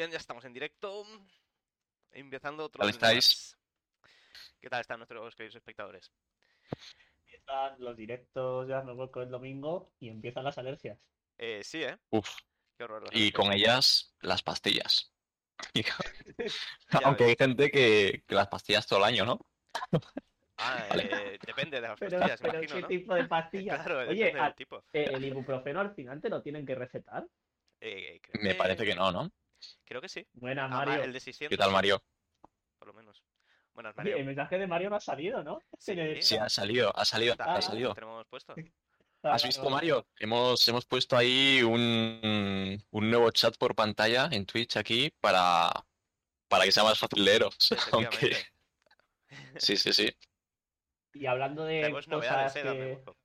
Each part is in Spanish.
bien, ya estamos en directo. Empezando otro. ¿Tal lunes estáis? ¿Qué tal están nuestros queridos espectadores? Empiezan los directos de Arnold World con el domingo y empiezan las alergias. Eh, sí, ¿eh? Uf. Qué horror. Y alergias. con ellas, las pastillas. Ya Aunque ves. hay gente que, que las pastillas todo el año, ¿no? Ah, Vale. eh, depende de las Pero, pastillas, pero imagino, ¿qué ¿no? tipo de pastillas? Claro, Oye, a- tipo. eh, el ibuprofeno al final te lo tienen que recetar. Eh, creo Me parece que no, ¿no? Creo que sí. Buena, Ah, ma- Mario. el de 600. ¿Qué tal, Mario? Por lo menos. Buenas, Mario. el mensaje de Mario no ha salido, ¿no? Sí, ha salido, ha salido, ha salido. Tenemos puesto. ¿Has visto. Mario? Hemos, hemos puesto ahí un, un nuevo chat por pantalla en Twitch aquí para, para que sea más fácil leeros. Aunque, sí, sí, sí. Y hablando de Tenemos novedades, cosas eh, que... ojo.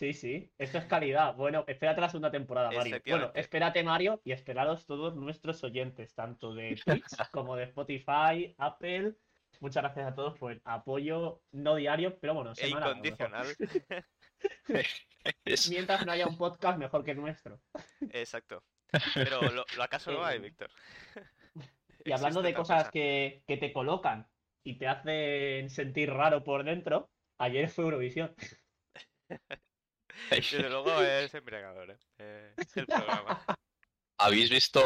Sí, sí, esto es calidad. Bueno, espérate la segunda temporada, Mario. Bueno, espérate, Mario, y esperaros todos nuestros oyentes, tanto de Twitch como de Spotify, Apple. Muchas gracias a todos por el apoyo, no diario, pero bueno, E semanal. mejor. incondicional. Mientras no haya un podcast mejor que el nuestro. Exacto. Pero lo, lo acaso no hay, Eh, Víctor. Y hablando de cosas cosa. que, que te colocan y te hacen sentir raro por dentro, ayer fue Eurovisión. Desde luego es embriagador, ¿eh? Eh, el programa. ¿Habéis visto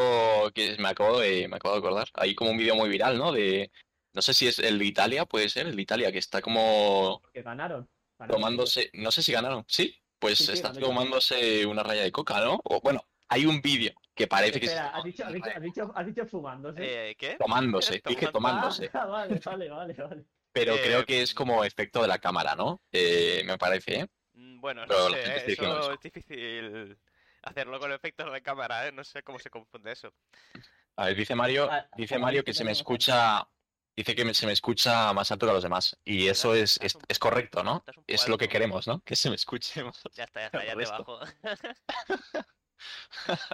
que me acabo de, me acabo de acordar? Hay como un vídeo muy viral, ¿no? De, no sé si es el de Italia, puede ser, el de Italia, que está como Que ganaron. Ganaron. tomándose, no sé si ganaron, sí, pues Sí, sí, está tomándose una raya de coca, ¿no? O bueno, hay un vídeo que parece que Espera, ¿has dicho, has dicho, has dicho, has dicho fumándose? Eh, ¿Qué? tomándose, dije Tomando. tomándose, Ah, vale, vale, vale, vale. pero Eh, creo que es como efecto de la cámara, ¿no? Eh, me parece, ¿eh? Mm, Bueno, no sé, ¿eh? eso es difícil hacerlo con efectos de cámara, ¿eh? No sé cómo se confunde eso. A ver, dice Mario, Ah, dice como Mario que se me escucha, dice que me- se me escucha más alto que a los demás. Y eso es, es, es correcto, ¿no? Es lo que queremos, ¿no? Que se me escuche más. Ya está, ya está, ya te bajo.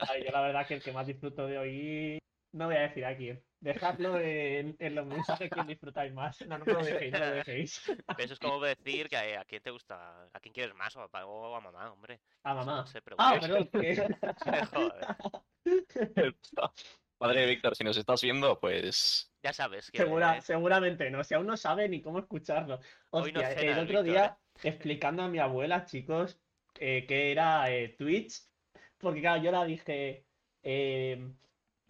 Ay, yo la verdad que el que más disfruto de hoy, no voy a decir a quién. Dejadlo en, en los mensajes que disfrutáis más. No, no lo dejéis, no lo dejéis. Pero eso es como decir que a, a quién te gusta, a quién quieres más, o a papá o a mamá, hombre. A mamá. no se Ah, perdón. Joder, Padre Víctor, si nos estás viendo, pues ya sabes que Segura, seguramente no. Si aún no sabe ni cómo escucharlo. Hoy no Hostia, cena el otro Víctor, día explicando a mi abuela, chicos, eh, que era eh, Twitch. Porque claro, yo la dije, eh,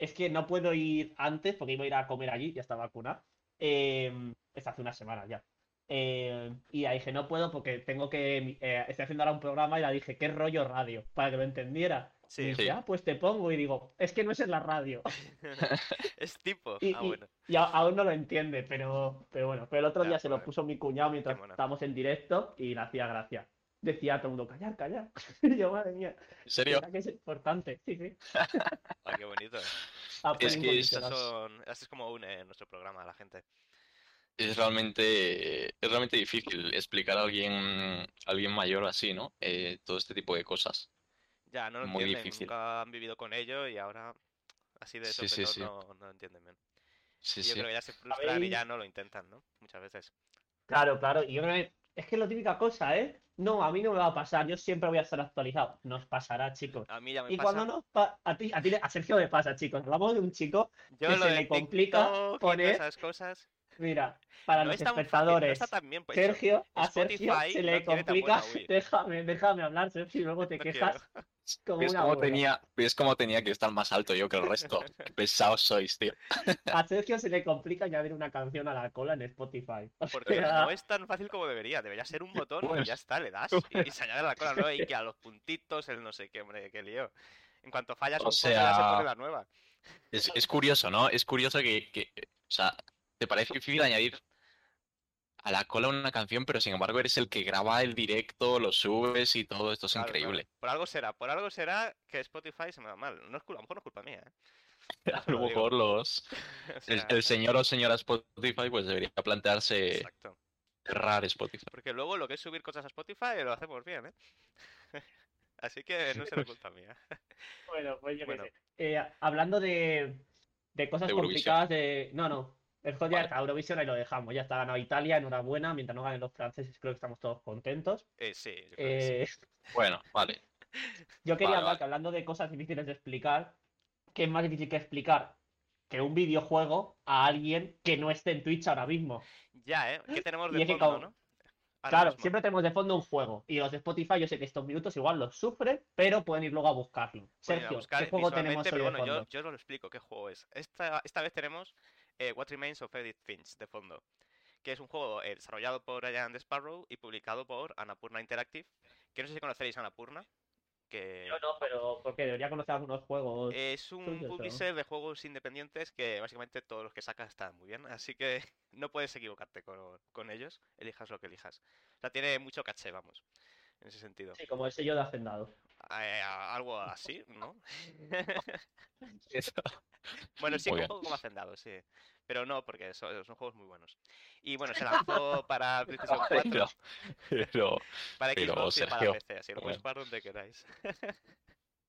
es que no puedo ir antes porque iba a ir a comer allí, ya estaba vacunada. Eh, es hace una semana ya. Eh, y la dije, no puedo porque tengo que. eh, estoy haciendo ahora un programa y la dije, ¿qué rollo radio? Para que lo entendiera. Y dije, Sí. ah, pues te pongo. Y digo, es que no es en la radio. es tipo. Y- Ah, bueno. Y a- aún no lo entiende, pero, pero bueno. Pero el otro Ya, día se lo puso mi cuñado mientras estábamos en directo y le hacía gracia. Decía a todo el mundo, callar, callar. Y yo, madre mía, ¿en serio? ¿verdad que es importante? Sí, sí. Ah, qué bonito. Apoyo Es que Estas incondicional. son, así es como une nuestro programa a la gente. Es realmente, es realmente difícil explicar a alguien, a alguien mayor así, ¿no? Eh, todo este tipo de cosas. Ya, no lo Muy entienden, difícil. nunca han vivido con ello y ahora así de Sí, sí, sopetón sí. no, no lo entienden bien. Sí, Y yo sí. creo que ya se frustran y ya no lo intentan, ¿no? Muchas veces. Claro, claro. Y yo creo que es que es la típica cosa, ¿eh? No, a mí no me va a pasar. Yo siempre voy a estar actualizado. Nos pasará, chicos. A mí ya me Y pasa. cuando nos pa- a ti, a ti, a Sergio le pasa, chicos. Hablamos de un chico, Yo que se le complica TikTok poner- esas cosas. Mira, para no los es tan fácil, no espectadores. bien hecho. Sergio, a Sergio se le complica. buena. Déjame, déjame hablar, Sergio, y luego te No quejas quiero. como ¿Ves una cómo abuela. tenía, ves cómo tenía que estar más alto yo que el resto? Qué pesados sois, tío. A Sergio se le complica añadir una canción a la cola en Spotify. O Porque sea, no es tan fácil como debería. Debería ser un botón y ya está, le das y, y se añade la cola nueva y que a los puntitos, el no sé qué, hombre, qué lío. En cuanto fallas O un poco ya se sea, pone la nueva. Es, es curioso, ¿no? Es curioso que, que, o sea, te parece difícil añadir a la cola una canción, pero sin embargo eres el que graba el directo, lo subes y todo esto es Claro, claro. increíble. Por algo será, por algo será que Spotify se me da mal. No es culpa, a lo mejor no es culpa mía, ¿eh? A lo mejor los, O el, sea, el señor o señora Spotify pues debería plantearse Exacto. cerrar Spotify. Porque luego lo que es subir cosas a Spotify lo hacemos bien, ¿eh? Así que no será culpa mía. bueno, pues yo qué Bueno. sé. Eh, hablando de, de cosas De complicadas de. No, no. El juego ya está, Eurovisión ahí lo dejamos. Ya está ganado Italia, enhorabuena. Mientras no ganen los franceses, creo que estamos todos contentos. Eh, sí, yo creo que sí. Eh, Bueno, vale. yo quería Vale, hablar vale. que hablando de cosas difíciles de explicar, ¿qué es más difícil que explicar? que un videojuego a alguien que no esté en Twitch ahora mismo. Ya, ¿eh? ¿Qué tenemos de fondo, como- no? Ahora Claro, mismo. siempre tenemos de fondo un juego. Y los de Spotify, yo sé que estos minutos igual los sufren, pero pueden ir luego a buscarlo. Pueden a Sergio, buscar ¿qué juego tenemos hoy pero de bueno, yo, fondo? yo os lo explico qué juego es. Esta, esta vez tenemos eh, What Remains of Edith Finch de fondo, que es un juego eh, desarrollado por Giant Sparrow y publicado por Annapurna Interactive, que no sé si conoceréis Annapurna, que Yo no, pero porque debería conocer algunos juegos. es un publisher de juegos independientes que básicamente todos los que sacas están muy bien, así que no puedes equivocarte con, con ellos, elijas lo que elijas. O sea, tiene mucho caché, vamos, en ese sentido. Sí, como el sello de Hacendado. Eh, algo así, ¿no? Eso. Bueno, sí, un poco como Hacendado, sí. Pero no, porque son, son juegos muy buenos. Y bueno, se lanzó para PlayStation 4, Pero, pero para pero, Xbox y para Sergio, PC, así lo puedes bueno. jugar donde queráis.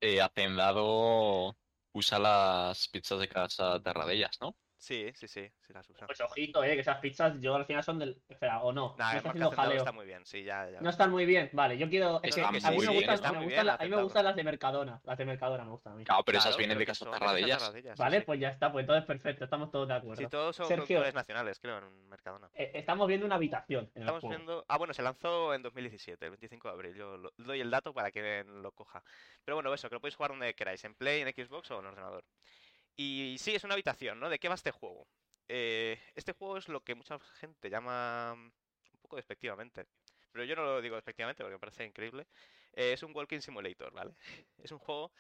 eh, Hacendado usa las pizzas de casa de Radellas, ¿no? Sí, sí, sí, sí las usa. Pues ojito, eh, que esas pizzas yo al final son del. Espera, o no. Nah, no el está jaleo. está muy bien, sí, ya, ya. No están muy bien. Vale, yo quiero. Es que a mí me bien, gustan, están me muy gustan bien la- a mí me Hacendado. gustan las de Mercadona. Las de Mercadona me gustan a mí. Claro, pero esas vienen de casa. Tarradellas, Vale, sí. pues ya está, pues entonces perfecto, estamos todos de acuerdo. Sí, todos son Sergio. productores nacionales, creo, en Mercadona. Eh, estamos viendo una habitación en Estamos viendo. Ah, bueno, se lanzó en 2017, el 25 de abril. Yo lo- doy el dato para que lo coja. Pero bueno, eso, que lo podéis jugar donde queráis, en Play, en Xbox o en ordenador. Y sí, es una habitación, ¿no? ¿De qué va este juego? Eh, este juego es lo que mucha gente llama mm, un poco despectivamente. Pero yo no lo digo despectivamente porque me parece increíble. Eh, es un walking simulator, ¿vale? Es un juego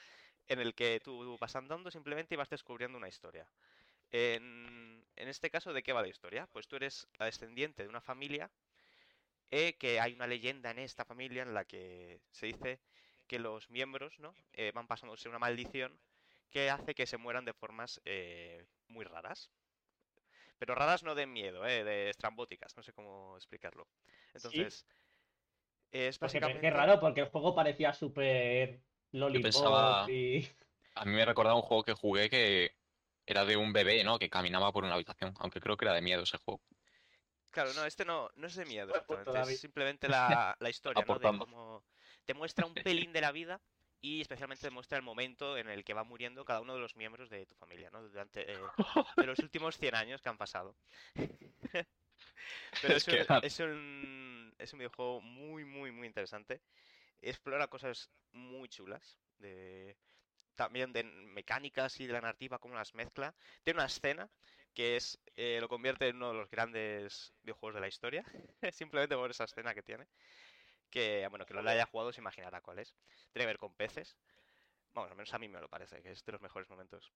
en el que tú vas andando simplemente y vas descubriendo una historia. En, en este caso, ¿de qué va la historia? Pues tú eres la descendiente de una familia eh, que hay una leyenda en esta familia en la que se dice que los miembros ¿no? Eh, van pasándose una maldición que hace que se mueran de formas eh, muy raras. Pero raras no de miedo, eh, de estrambóticas, no sé cómo explicarlo. Entonces, es Pues que- básicamente... Qué raro, porque el juego parecía súper lollipop pensaba- y... A mí me recordaba un juego que jugué que era de un bebé, ¿no? Que caminaba por una habitación, aunque creo que era de miedo ese juego. Claro, no, este no, no es de miedo exactamente, David. es simplemente la, la historia, ¿no? De cómo te muestra un pelín de la vida y especialmente te muestra el momento en el que va muriendo cada uno de los miembros de tu familia, ¿no? Durante eh, de los últimos 100 años que han pasado. Pero Es es, que un, es, un, es un videojuego muy, muy, muy interesante. Explora cosas muy chulas. De, también de mecánicas y de la narrativa, cómo las mezcla. Tiene una escena que es eh, lo convierte en uno de los grandes videojuegos de la historia. Simplemente por esa escena que tiene. Que, bueno, que no la haya jugado se imaginará cuál es. Tiene que ver con peces. Bueno, al menos a mí me lo parece, que es de los mejores momentos.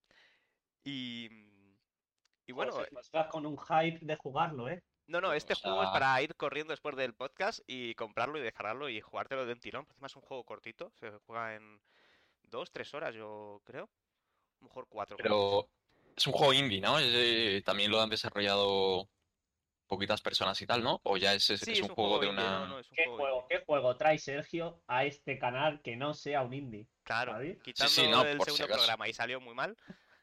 Y. Y bueno, Joder, pues vas con un hype de jugarlo, ¿eh? no, no, este O juego es para ir corriendo después del podcast y comprarlo y descargarlo y jugártelo de un tirón. Encima es un juego cortito, se juega en dos, tres horas, yo creo. A lo mejor cuatro. Pero es un juego indie, ¿no? Es, eh, también lo han desarrollado poquitas personas y tal, ¿no? O ya es, es- Sí, es un juego de no, una... no, es un ¿Qué juego. ¿Qué juego trae Sergio a este canal que no sea un indie? Claro, ¿sabes? quitando sí, no, el si segundo programa y salió muy mal,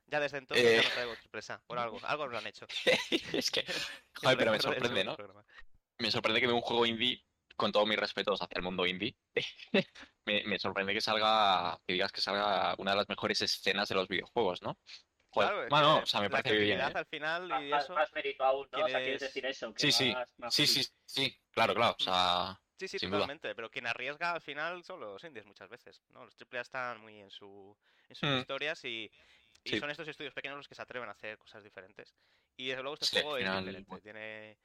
ya desde entonces Eh. ya no traigo sorpresa. Por algo, algo lo han hecho. es que... Joder, pero me sorprende, ¿no? programa. Me sorprende que de un juego indie, con todos mis respetos hacia el mundo indie, me, me sorprende que salga, que digas que salga una de las mejores escenas de los videojuegos, ¿no? Claro, bueno, que o sea, me parece bien, ¿eh? al final y Más, eso. más mérito aún, ¿no? O sea, quieres- decir eso. que Sí, sí, más- más Sí, sí, sí, claro, claro, o sea... Sí, sí, Sin duda. totalmente, pero quien arriesga al final son los indies muchas veces, ¿no? Los AAA están muy en su en sus Mm. historias y, y Sí. son estos estudios pequeños los que se atreven a hacer cosas diferentes. Y desde luego este Sí, juego final, es diferente, bueno. tiene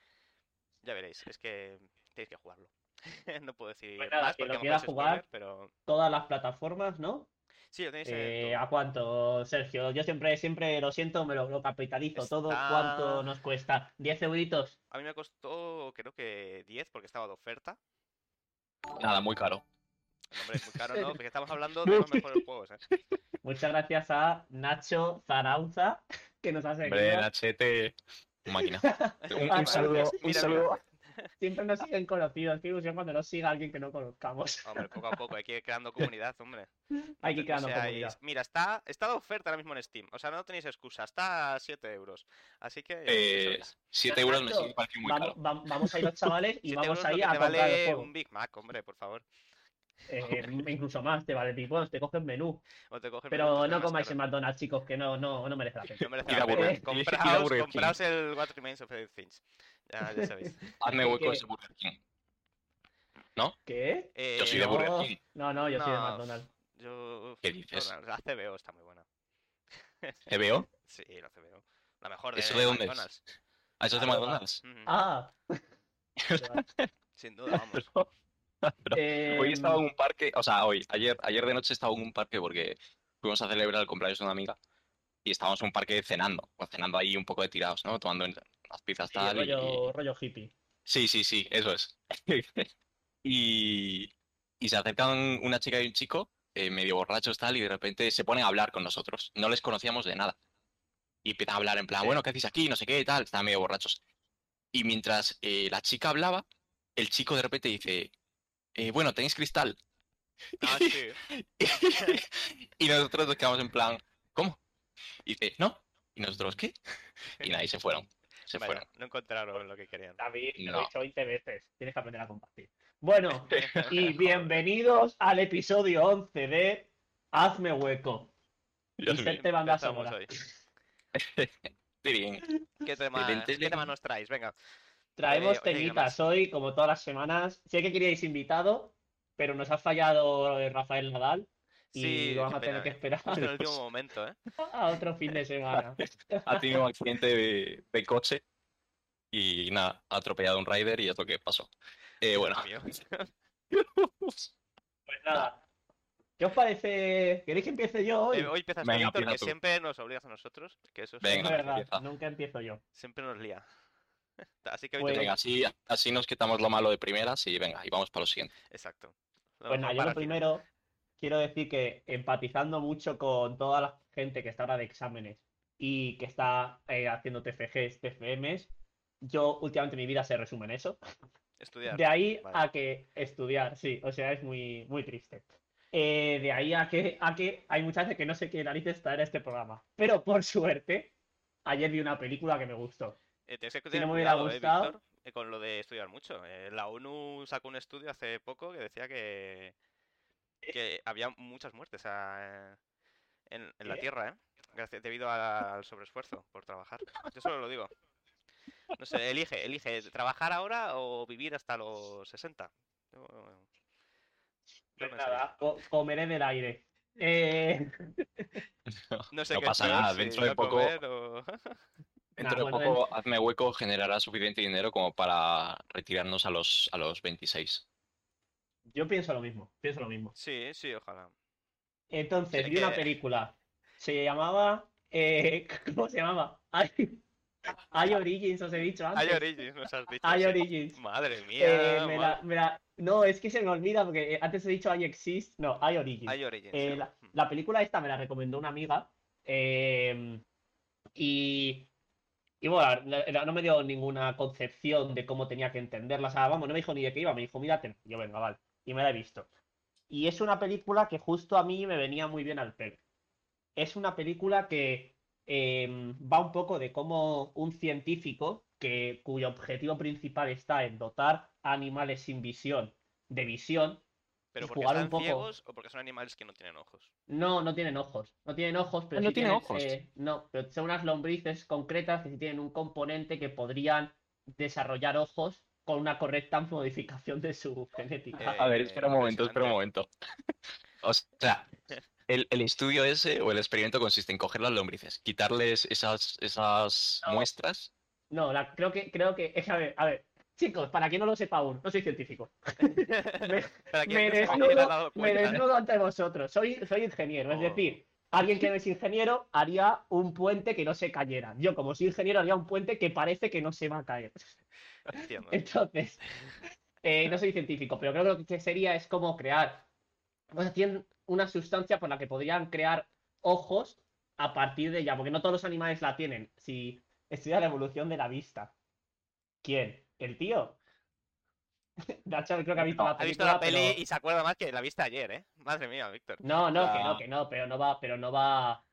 ya veréis, es que tenéis que jugarlo. no puedo decir Pues nada, más porque lo quiera jugar, spoiler, pero Todas las plataformas, ¿no? Sí, lo tenéis en Eh. ¿A cuánto, Sergio? Yo siempre, siempre lo siento, me lo, lo capitalizo todo. ¿Cuánto nos cuesta? ¿10 euritos? A mí me costó creo que 10 porque estaba de oferta. Nada, muy caro. Hombre, es muy caro, ¿no? Porque estamos hablando de los mejores juegos, ¿eh? Muchas gracias a Nacho Zarauza, que nos ha seguido. Hombre, Nachete, un máquina. Un, un saludo, un Mira, saludo. Siempre nos siguen conocidos. Qué ilusión cuando nos siga alguien que no conozcamos. Hombre, poco a poco, hay que ir creando comunidad, hombre. Hay que ir creando comunidad. Mira, está, está de oferta ahora mismo en Steam. O sea, no tenéis excusa. Está a 7 euros. Así que. Eh, sabéis. 7 euros me sigue pareciendo muy Vamos, caro. va- vamos a ir los chavales y 7 vamos euros a te comprar el vale juego. un Big Mac, hombre, por favor. Eh, incluso más, te vale bueno, te coges menú. O te coges Pero no comáis en. McDonald's, chicos, que no, no, no merece la pena. No merece la pena. Eh, compraos el What Remains of Edith Finch. Ya, ya sabéis. Hazme ¿Qué- hueco qué? ese Burger King. ¿Qué? Eh, Yo soy de no. Burger King. No, no, yo soy de No. McDonald's. Yo. ¿Qué dices? La CBO está muy buena. ¿Te veo? Sí, la CBO. La mejor de ¿Eso de dónde es? McDonald's. ¿A eso es de Ah, McDonald's? Ah. Sin duda, vamos. Pero Eh, Hoy estaba en un parque, o sea, hoy, ayer, ayer de noche estaba en un parque porque fuimos a celebrar el cumpleaños de una amiga y estábamos en un parque cenando, cenando ahí un poco de tirados, ¿no? Tomando unas pizzas sí, tal y- rollo, rollo hippie. Sí, sí, sí, eso es. y, y se acercan una chica y un chico, eh, medio borrachos tal, y de repente se ponen a hablar con nosotros. No les conocíamos de nada. Y empiezan a hablar en plan, Sí. bueno, ¿qué hacéis aquí? No sé qué, tal, estaban medio borrachos. Y mientras eh, la chica hablaba, el chico de repente dice, eh, bueno, ¿tenéis cristal? Ah, sí. y nosotros nos quedamos en plan, ¿cómo? Y dice, ¿no? Y nosotros, ¿qué? Y nadie se fueron. Se Vaya, fueron. no encontraron lo que querían. David, lo he dicho 20 veces. Tienes que aprender a compartir. Bueno, y bienvenidos al episodio 11 de Hazme Hueco. Serte banda sonora. hoy. Bien. ¿Qué tema, ¿Qué tema nos traéis? Venga. Traemos Eh, oye, ¿qué temitas hoy, como todas las semanas. Sé que queríais invitado, pero nos ha fallado Rafael Nadal y Sí, lo vamos a tener que esperar en el último momento, ¿eh? a otro fin de semana. ha tenido un accidente de, de coche y nada, ha atropellado a un rider y es lo que pasó. Eh, bueno. Pues nada. ¿Qué os parece? ¿Queréis que empiece yo hoy? Eh, hoy empiezas tú, Venga, empieza que tú. siempre nos obligas a nosotros, que eso es- Venga, verdad, empieza. nunca empiezo yo. siempre nos lía. Así que hoy Pues- te venga, así, así nos quitamos lo malo de primeras y venga, y vamos para lo siguiente. Exacto. Lo Pues nada, yo lo primero quiero decir que empatizando mucho con toda la gente que está ahora de exámenes y que está eh, haciendo TFGs, TFMs, yo últimamente mi vida se resume en eso. Estudiar. De ahí Vale. a que estudiar, sí, o sea, es muy, muy triste. Eh, de ahí a que, a que hay muchas veces que no sé qué narices traer a este programa. Pero por suerte, ayer vi una película que me gustó. Eh, que Si no me hubiera eh, gustado- eh, con lo de estudiar mucho. La ONU sacó un estudio hace poco que decía que, que había muchas muertes a- en, en la. Tierra, ¿eh? Gracias- debido a- al sobreesfuerzo por trabajar. Yo solo lo digo. No sé, elige, elige, ¿trabajar ahora o vivir hasta los 60? Yo- yo Pues nada, co- comeré del aire. Eh, No sé No qué pasa nada, si dentro de poco- o- Dentro de bueno, poco, hazme hueco, generará suficiente dinero como para retirarnos a los, a los 26. Yo pienso lo mismo, pienso lo mismo. Sí, sí, ojalá. Entonces, vi una película. Se llamaba. eh, ¿Cómo se llamaba? Hay, hay Origins, os he dicho antes. Hay Origins, nos has dicho. Hay. Origins. Madre Eh, mía. me madre- la- me la- No, es que se me olvida porque antes he dicho I Exist. No, hay Origins. Hay Origins. Eh, sí. la, la película esta me la recomendó una amiga. eh, y. Y bueno, no me dio ninguna concepción de cómo tenía que entenderla. O sea, vamos, no me dijo ni de qué iba, me dijo, mírate. Yo, venga, vale. Y me la he visto. Y es una película que justo a mí me venía muy bien al pelo. Es una película que eh, va un poco de cómo un científico, que, cuyo objetivo principal está en dotar a animales sin visión de visión, Pero porque jugar un están poco- ciegos o porque son animales que no tienen ojos. no, no tienen ojos. No tienen ojos, pero Ah, ¿no sí tienen tienen, ojos? eh, no, pero son unas lombrices concretas que sí tienen un componente que podrían desarrollar ojos con una correcta modificación de su genética. Eh, A ver, espera un momento, espera un momento. O sea, el, el estudio ese o el experimento consiste en coger las lombrices, quitarles esas, esas No. muestras. No, la- creo que, creo que, es a ver, a ver, chicos, para quien no lo sepa aún, no soy científico. Me, me desnudo, me desnudo ante vosotros. Soy, soy ingeniero, es decir, alguien que no es ingeniero haría un puente que no se cayera. Yo, como soy ingeniero, haría un puente que parece que no se va a caer. Entiendo. Entonces, eh, no soy científico, pero creo que lo que sería es como crear. Sea, tienen una sustancia por la que podrían crear ojos a partir de ella, porque no todos los animales la tienen. Si estudia la evolución de la vista. ¿Quién? ¿El tío? Nacho creo que ha visto la Ha visto película, la peli pero- y se acuerda más que la viste ayer, ¿eh? Madre mía, Víctor. No, no, que Ah. no, que no, pero no va, pero no va.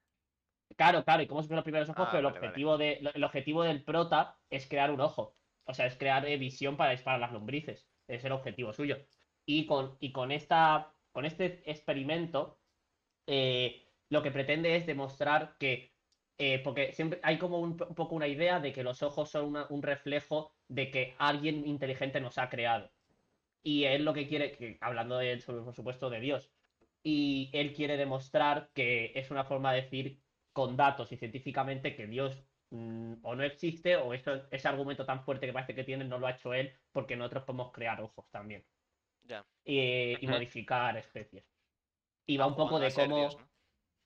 Claro, claro, y cómo se ven los primeros ojos, Ah, pero el vale, vale. objetivo de, el objetivo del prota es crear un ojo. O sea, es crear eh, visión para disparar las lombrices. Es el objetivo suyo. Y con, y con esta con este experimento, eh, lo que pretende es demostrar que, eh, porque siempre hay como un, un poco una idea de que los ojos son una- un reflejo de que alguien inteligente nos ha creado. Y él lo que quiere, que, hablando de, sobre, por supuesto, de Dios, y él quiere demostrar que es una forma de decir con datos y científicamente que Dios mm, o no existe o eso, ese argumento tan fuerte que parece que tiene no lo ha hecho él porque nosotros podemos crear ojos también Ya. y, y modificar especies. Y va un poco jugando a de ser cómo... Dios, ¿no?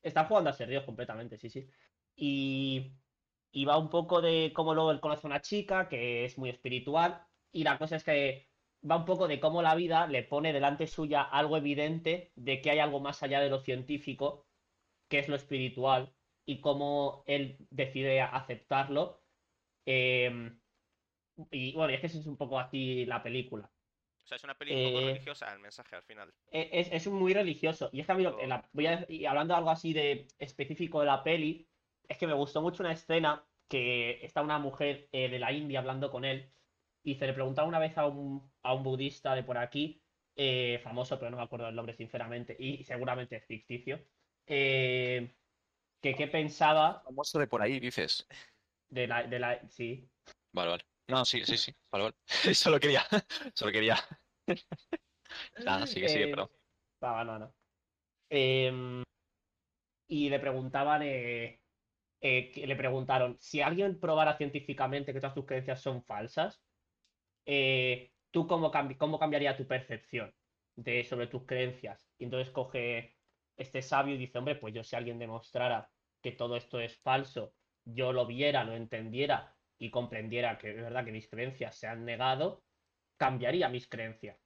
Están jugando a ser Dios completamente, sí, sí. Y, y va un poco de cómo luego él conoce a una chica que es muy espiritual. Y la cosa es que va un poco de cómo la vida le pone delante suya algo evidente de que hay algo más allá de lo científico, que es lo espiritual, y cómo él decide aceptarlo. Em, y bueno, y es que eso es un poco así la película. O sea, es una peli un poco Eh, religiosa el mensaje al final. E- Es, es muy religioso. Y es que a mí, Pero- la- voy a, y hablando de algo así de específico de la peli, es que me gustó mucho una escena que está una mujer eh, de la India hablando con él y se le preguntaba una vez a un, a un budista de por aquí, eh, famoso, pero no me acuerdo el nombre sinceramente, y seguramente es ficticio, eh, que qué pensaba Famoso de por ahí, dices. de la, de la... Sí, Vale, vale. No, sí, sí, sí. Vale, vale. Solo quería. Solo quería. Nada, sigue, sigue, Eh, perdón. Va, no, no. Em, y le preguntaban, eh, eh, que le preguntaron, si alguien probara científicamente que todas tus creencias son falsas, ¿tú cómo, cómo cambiaría tu percepción de, sobre tus creencias? Y entonces coge este sabio y dice, hombre, pues yo si alguien demostrara que todo esto es falso, yo lo viera, lo entendiera y comprendiera que es verdad que mis creencias se han negado, cambiaría mis creencias.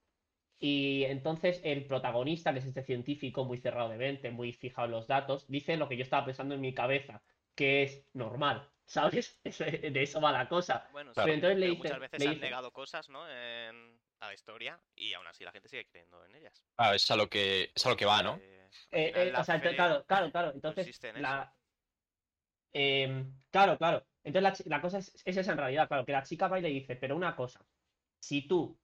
Y entonces el protagonista, que es este científico muy cerrado de mente, muy fijado en los datos, dice lo que yo estaba pensando en mi cabeza, que es normal, ¿sabes? De eso va la cosa. Bueno, Claro. Pero entonces le pero dice- muchas veces le han negado cosas, ¿no? En- a la historia y aún así la gente sigue creyendo en ellas. Ah, es a lo que, es a lo que va, ¿no? Eh, Eh, eh, o sea, ent- fe claro, claro, claro. Entonces, en la... Em, claro, claro. Entonces la, la cosa es, es esa en realidad, claro, que la chica va y le dice, pero una cosa, si tú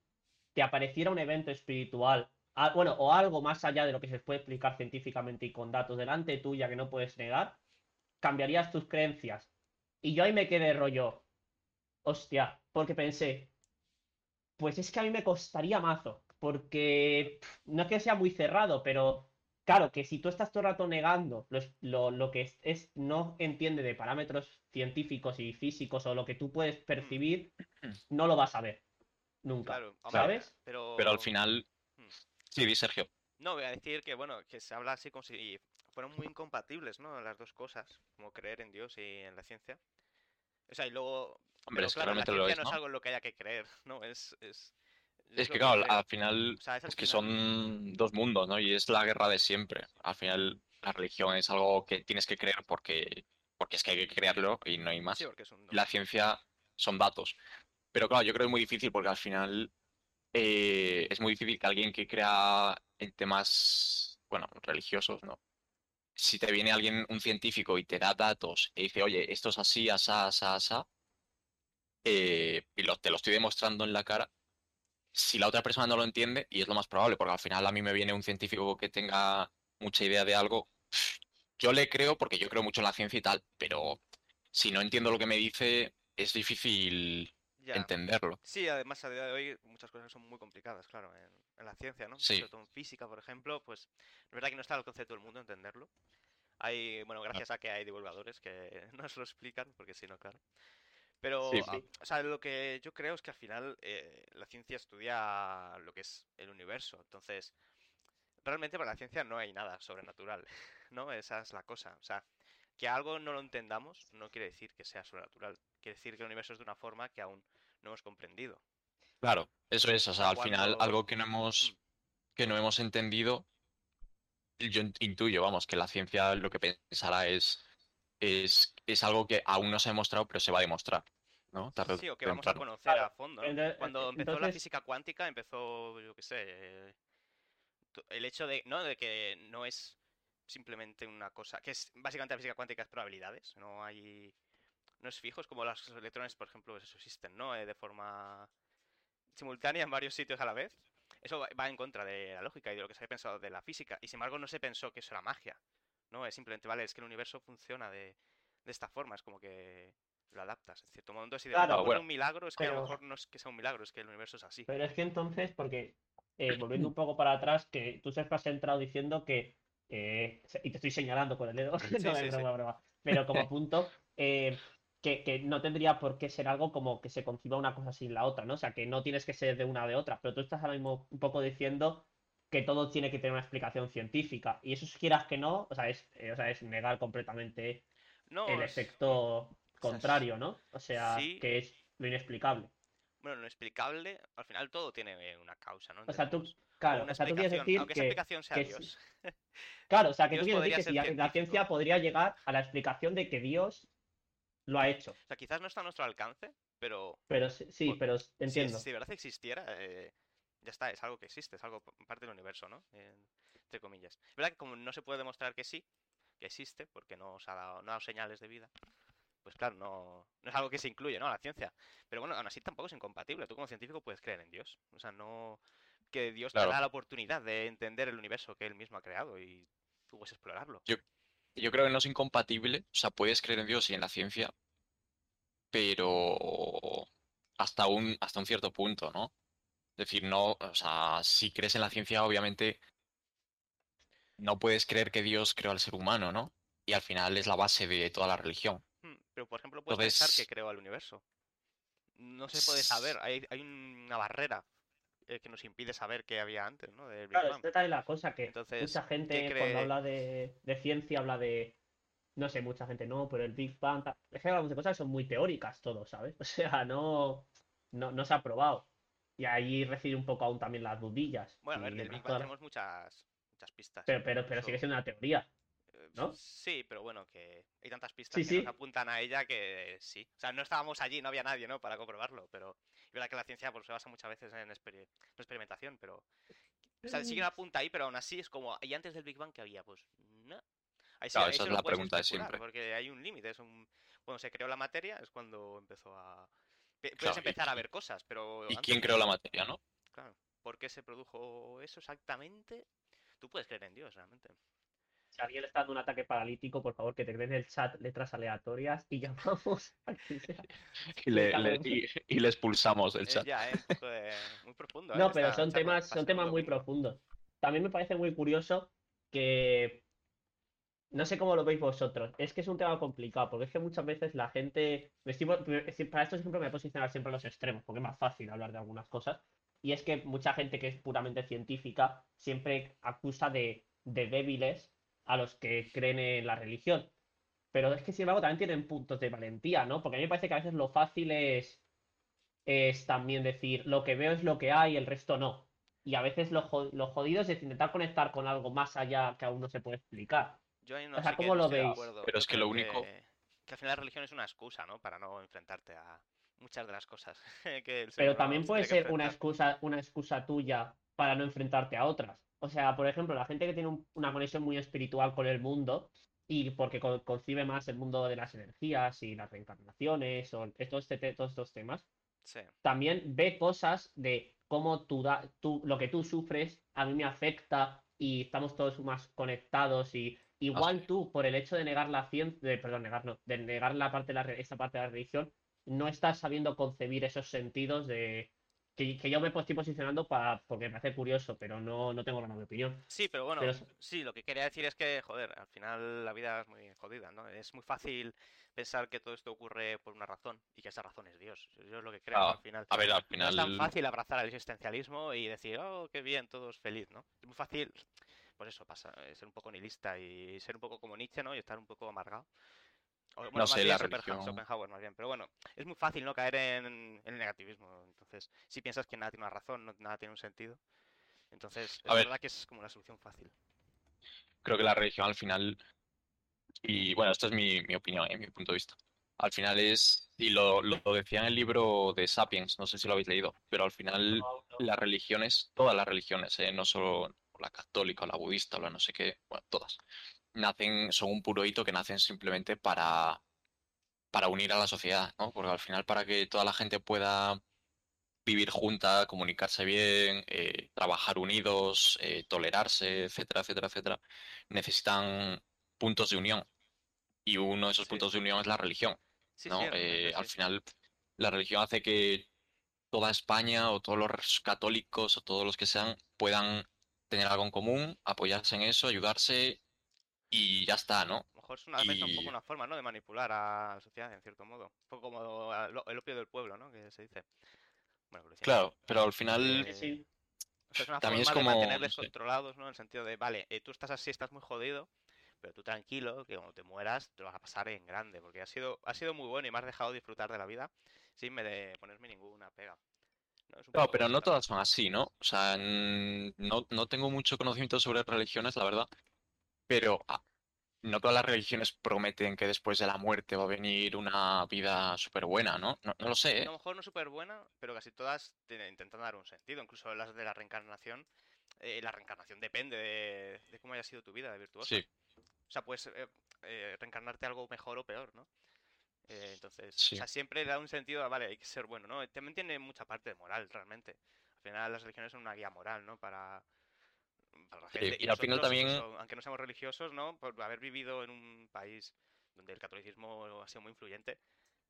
te apareciera un evento espiritual, a- bueno, o algo más allá de lo que se puede explicar científicamente y con datos delante tuya que no puedes negar, cambiarías tus creencias. Y yo ahí me quedé rollo, hostia, porque pensé, pues es que a mí me costaría mazo, porque no es que sea muy cerrado, pero claro, que si tú estás todo el rato negando los- lo, lo que es, es- no entiende de parámetros científicos y físicos o lo que tú puedes percibir, no lo vas a ver. Nunca. Claro, hombre, ¿Sabes? Pero, Pero al final. Hmm. Sí, di Sergio. No, voy a decir que, bueno, que se habla así como si fueron muy incompatibles, ¿no? Las dos cosas, como creer en Dios y en la ciencia. O sea, y luego... Hombre, pero es que claro, la lo ciencia es, no es algo en lo que haya que creer, ¿no? Es... Es, Es que, claro, al final. O sea, es al Es que son dos mundos, ¿no? Y es la guerra de siempre. Al final, la religión es algo que tienes que creer porque, porque es que hay que creerlo y no hay más. Sí. La ciencia son datos. Pero claro, yo creo que es muy difícil porque al final eh, es muy difícil que alguien que crea en temas, bueno, religiosos, ¿no? Si te viene alguien, un científico, y te da datos y dice, oye, esto es así, asá, asá, asá, eh, y te lo estoy demostrando en la cara, si la otra persona no lo entiende, y es lo más probable, porque al final a mí me viene un científico que tenga mucha idea de algo, yo le creo porque yo creo mucho en la ciencia y tal, pero si no entiendo lo que me dice, es difícil Ya. entenderlo. Sí, además a día de hoy muchas cosas son muy complicadas, claro, en, en la ciencia, ¿no? Sí. Sobre todo en física, por ejemplo, pues es verdad que no está al alcance de todo el mundo entenderlo. Hay, bueno, gracias a que hay divulgadores que nos lo explican, porque si no, claro. Pero, Sí, a- sí. o sea, lo que yo creo es que al final eh, la ciencia estudia lo que es el universo. Entonces, realmente para la ciencia no hay nada sobrenatural, ¿no? Esa es la cosa. O sea, que algo no lo entendamos no quiere decir que sea sobrenatural. Quiere decir que el universo es de una forma que aún no hemos comprendido. Claro, eso es, o sea, al final algo que no hemos, que no hemos entendido, yo in- intuyo, vamos, que la ciencia lo que pensará es, es, es algo que aún no se ha demostrado, pero se va a demostrar, ¿no? Tarde Sí, o que vamos a conocer Claro, a fondo, ¿no? ente- Cuando empezó la física cuántica, empezó, yo qué sé, eh, el hecho de, ¿no? De que no es simplemente una cosa, que es básicamente la física cuántica es probabilidades, no hay, no es fijo, es como los electrones, por ejemplo, eso existen, ¿no? Eh, de forma simultánea en varios sitios a la vez. eso va- en contra de la lógica y de lo que se había pensado de la física. Y sin embargo no se pensó que eso era magia. No, es simplemente, vale, es que el universo funciona de, de esta forma, es como que lo adaptas, en cierto modo. Si de Claro, bueno, un milagro, es que a pero- lo mejor no es que sea un milagro, es que el universo es así. Pero es que entonces, porque eh, volviendo un poco para atrás, que tú siempre has entrado diciendo que, eh, y te estoy señalando con el dedo, no sí, es sí. broma, broma, pero como punto, eh, que, que no tendría por qué ser algo como que se conciba una cosa sin la otra, ¿no? O sea, que no tienes que ser de una o de otra, pero tú estás ahora mismo un poco diciendo que todo tiene que tener una explicación científica, y eso si quieras que no, o sea, es, eh, o sea, es negar completamente No, el es- efecto contrario, ¿no? O sea, sí. que es lo inexplicable. bueno, lo inexplicable, al final todo tiene una causa, ¿no? O sea, tú. O claro, o sea, tú quieres decir aunque esa que, explicación sea que Dios. Claro, o sea, que Dios tú quieres decir que la- la científico. ciencia podría llegar a la explicación de que Dios lo ha hecho. O sea, quizás no está a nuestro alcance, pero Pero sí, pero entiendo. si de verdad existiera, eh, ya está, es algo que existe, es algo parte del universo, ¿no? En- entre comillas. Es verdad que como no se puede demostrar que sí, que existe, porque no os ha dado, no ha dado señales de vida, pues claro, no, no es algo que se incluye, ¿no? A la ciencia. Pero bueno, aún así tampoco es incompatible. Tú como científico puedes creer en Dios. O sea, no que Dios Claro. te da la oportunidad de entender el universo que él mismo ha creado y tú puedes explorarlo. Yo creo que no es incompatible, o sea, puedes creer en Dios y en la ciencia, pero hasta un, hasta un cierto punto, ¿no? Es decir, no, o sea, si crees en la ciencia, obviamente no puedes creer que Dios creó al ser humano, ¿no? Y al final es la base de toda la religión. Hmm, Pero por ejemplo, puedes pensar que Entonces- creó el universo. No se puede saber, hay, hay una barrera eh, que nos impide saber qué había antes, ¿no? Del Big Claro, Bang. esta es la cosa que Entonces, mucha gente ¿qué cuando habla de, de ciencia habla de, no sé, mucha gente no, pero el Big Bang, tal. es que hablamos de cosas que son muy teóricas todo, ¿sabes? O sea, no, no, no se ha probado. Y ahí recibe un poco aún también las dudillas. Bueno, a ver, del Big Bang tenemos muchas, muchas pistas. pero, pero, pero sigue siendo una teoría. ¿No? Sí, pero bueno, que hay tantas pistas Sí, que sí. nos apuntan a ella que sí. O sea, no estábamos allí, no había nadie, ¿no? Para comprobarlo, pero es verdad que la ciencia pues, se basa muchas veces en experi- en experimentación, pero... O sea, sí que apunta ahí, pero aún así es como, ¿y antes del Big Bang qué había? Pues, no. Ahí sí, Claro, esa es la pregunta de siempre. Porque hay un límite, es un... Cuando se creó la materia es cuando empezó a... Puedes Claro, y- empezar a ver cosas, pero... ¿Y antes quién creó la materia, no? Claro. ¿Por qué se produjo eso exactamente? Tú puedes creer en Dios, realmente. Si alguien le está dando un ataque paralítico, por favor, que te den en el chat letras aleatorias y llamamos a quien sea. Y le, y, y le expulsamos Es chat. ya, ¿eh? Muy profundo, ¿eh? No, pero son temas, son temas muy profundos. También me parece muy curioso que no sé cómo lo veis vosotros. Es que es un tema complicado, porque es que muchas veces la gente. para esto siempre me voy a posicionar siempre en los extremos, porque es más fácil hablar de algunas cosas. Y es que mucha gente que es puramente científica siempre acusa de, de débiles a los que creen en la religión. Pero es que, sin embargo, también tienen puntos de valentía, ¿no? Porque a mí me parece que a veces lo fácil es, es también decir, lo que veo es lo que hay, el resto no. Y a veces lo, lo jodido es intentar conectar con algo más allá que aún no se puede explicar. Yo ahí no O sea, ¿cómo lo veis? acuerdo. Pero es que lo único- Que, que al final la religión es una excusa, ¿no? Para no enfrentarte a muchas de las cosas que Pero también puede ser una excusa, una excusa tuya para no enfrentarte a otras. O sea, por ejemplo, la gente que tiene un- una conexión muy espiritual con el mundo y porque co- concibe más el mundo de las energías y las reencarnaciones o estos, este te- todos estos temas, Sí. también ve cosas de cómo tú, da- tú, lo que tú sufres a mí me afecta y estamos todos más conectados y igual tú por el hecho de negar la ciencia, perdón, negar no, de negar la parte de la, esta parte de la religión, no estás sabiendo concebir esos sentidos de que, que yo me estoy posicionando para porque me hace curioso, pero no, no tengo la menor opinión. Sí, pero bueno, Pero sí, lo que quería decir es que, joder, al final la vida es muy jodida, ¿no? Es muy fácil pensar que todo esto ocurre por una razón y que esa razón es Dios. Yo es lo que creo Ah, al final. A ver, al No es tan final. fácil abrazar el existencialismo y decir, oh, qué bien, todo es feliz, ¿no? Es muy fácil, pues eso, pasa, eh, ser un poco nihilista y ser un poco como Nietzsche, ¿no? Y estar un poco amargado. O, bueno, más sé, la religión- Schopenhauer, más bien. Pero bueno, es muy fácil no caer en, en el negativismo. Entonces, si piensas que nada tiene una razón, no- nada tiene un sentido, entonces A es ver. verdad que es como una solución fácil. creo que la religión al final, y bueno, esta es mi, mi opinión, eh, mi punto de vista. Al final es, y lo, lo decía en el libro de Sapiens, no sé si lo habéis leído, pero al final las religiones, todas las religiones, eh, no solo la católica o la budista o la no sé qué, bueno, todas, nacen, son un puro hito que nacen simplemente para, para unir a la sociedad, ¿no? Porque al final para que toda la gente pueda vivir junta, comunicarse bien, eh, trabajar unidos, eh, tolerarse, etcétera, etcétera, etcétera, necesitan puntos de unión. Y uno de esos Sí. puntos de unión es la religión, Sí, ¿no? Eh, al final, la religión hace que toda España o todos los católicos o todos los que sean puedan tener algo en común, apoyarse en eso, ayudarse y ya está, ¿no? A lo mejor es una, vez un Y- poco una forma, ¿no? De manipular a la sociedad, en cierto modo. Un poco como el opio del pueblo, ¿no? Que se dice. Bueno, por decirlo. Claro, pero al final Sí, sí. O sea, es una también es forma como, de mantenerles no sé. controlados, ¿no? En el sentido de, vale, eh, tú estás así, estás muy jodido, pero tú tranquilo, que cuando te mueras te lo vas a pasar en grande, porque ha sido, ha sido muy bueno y me has dejado disfrutar de la vida sin me de ponerme ninguna pega. ¿no? Es Claro, pero no todas son así, ¿no? O sea, no, no tengo mucho conocimiento sobre religiones, la verdad, pero ah, no todas las religiones prometen que después de la muerte va a venir una vida súper buena, ¿no? No, no lo sé, A ¿eh? lo mejor no súper buena, pero casi todas te- intentan dar un sentido. Incluso las de la reencarnación. eh, la reencarnación depende de, de cómo haya sido tu vida de virtuoso. Sí, O sea, puedes eh, eh, reencarnarte algo mejor o peor, ¿no? Eh, entonces, Sí. o sea, siempre da un sentido a, vale, hay que ser bueno, ¿no? También tiene mucha parte de moral, realmente. Al final las religiones son una guía moral, ¿no? Para, para la Sí, gente. y al final también- incluso, aunque no seamos religiosos, ¿no? Por haber vivido en un país donde el catolicismo ha sido muy influyente,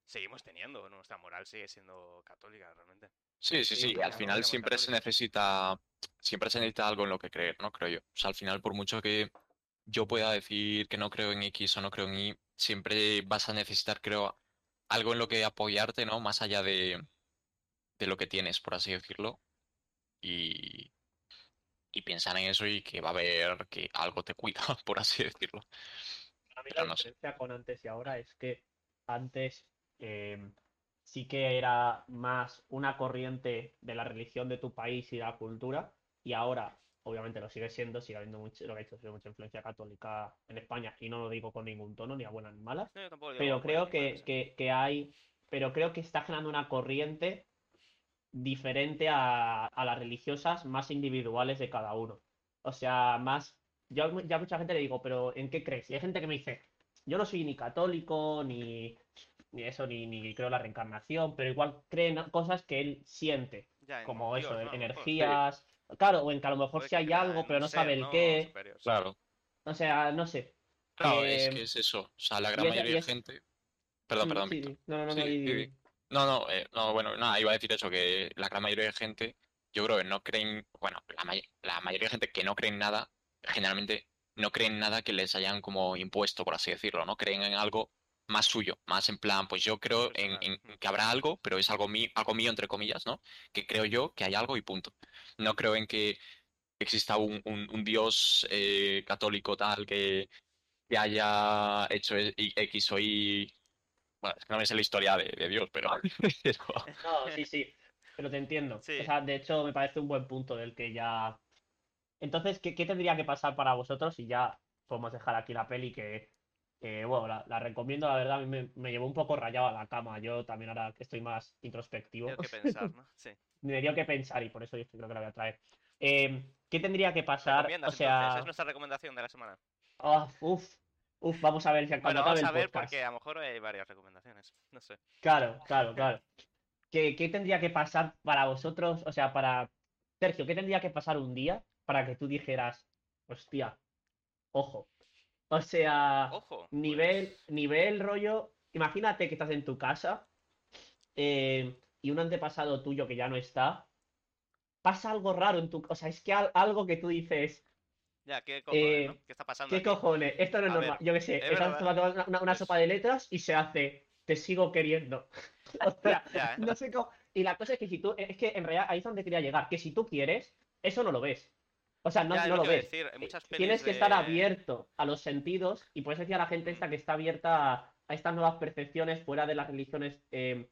seguimos teniendo, nuestra moral sigue siendo católica, realmente. sí, sí, Sí, sí. Al no final siempre se necesita, siempre se necesita algo en lo que creer, ¿no? Creo yo. O sea, al final, por mucho que yo pueda decir que no creo en X o no creo en Y, siempre vas a necesitar, creo, algo en lo que apoyarte, ¿no? Más allá de, de lo que tienes, por así decirlo. Y, y pensar en eso y que va a haber que algo te cuida, por así decirlo. A mí Pero la no sé. diferencia con antes y ahora es que antes em, sí que era más una corriente de la religión de tu país y de la cultura, y ahora, obviamente lo sigue siendo, sigue habiendo mucho, lo que he dicho, sigue mucha influencia católica en España, y no lo digo con ningún tono, ni a buenas ni malas, No, yo tampoco lo digo pero creo que, que hay, pero creo que está generando una corriente diferente a, a las religiosas más individuales de cada uno. O sea, más, yo ya a mucha gente le digo, pero ¿en qué crees? Y hay gente que me dice, yo no soy ni católico, ni, ni eso, ni, ni creo en la reencarnación, pero igual creen cosas que él siente, Ya, como Dios, eso, energías, claro, o en que a lo mejor Puede sí hay algo, pero no ser, sabe el ¿no? qué, superior, sí. Claro. o sea, no sé. Claro, es Eh, que es eso. O sea, la gran esa- mayoría de gente. Perdón, perdón, sí, Víctor. No, no, no, Sí, no. No, eh, no, bueno, nada, iba a decir eso, que la gran mayoría de gente, yo creo que no creen, bueno, la, may- la mayoría de gente que no cree en nada, generalmente no creen en nada que les hayan como impuesto, por así decirlo, ¿no? Creen en algo más suyo, más en plan, pues yo creo en, que habrá algo, pero es algo mío, algo mío, entre comillas, ¿no? Que creo yo que hay algo y punto. No creo en que exista un, un- un Dios eh, católico tal que, que haya hecho e- X o Y. Bueno, es que no me sé la historia de, de Dios, pero. No, sí, sí, pero te entiendo. Sí. O sea, de hecho, me parece un buen punto del que ya. Entonces, ¿qué, qué tendría que pasar para vosotros? Y ya podemos dejar aquí la peli que, que, bueno, la, la recomiendo, la verdad, a mí me, me llevó un poco rayado a la cama. Yo también ahora que estoy más introspectivo, Tengo que pensar, ¿no? Sí. me dio que pensar y por eso yo creo que la voy a traer. Eh, ¿qué tendría que pasar? ¿Recomiendas, O sea, entonces? Es nuestra recomendación de la semana. ah, uf, uf, vamos a ver si cuando Bueno, acabe vamos a el ver podcast. porque a lo mejor hay varias recomendaciones. No sé. Claro, claro, claro. ¿Qué, qué tendría que pasar para vosotros? O sea, para Sergio, ¿qué tendría que pasar un día para que tú dijeras, hostia, ojo? O sea, Ojo. nivel, pues, nivel rollo. Imagínate que estás en tu casa eh, y un antepasado tuyo que ya no está, pasa algo raro en tu. O sea, es que al- algo que tú dices, Ya, ¿qué cojones, no? eh, ¿Qué está pasando ¿qué aquí? cojones? Esto no es A normal. ver, Yo qué sé, es estás tomando una, Pues- sopa de letras y se hace, te sigo queriendo. O sea, Ya, ¿eh? no sé cómo. Y la cosa es que si tú. Es que en realidad ahí es donde quería llegar. Que si tú quieres, eso no lo ves. O sea, no, Ya, es no lo a ves. decir, Eh, Tienes que estar abierto a los sentidos. Y por eso decía la gente esta que está abierta a, a estas nuevas percepciones fuera de las religiones eh,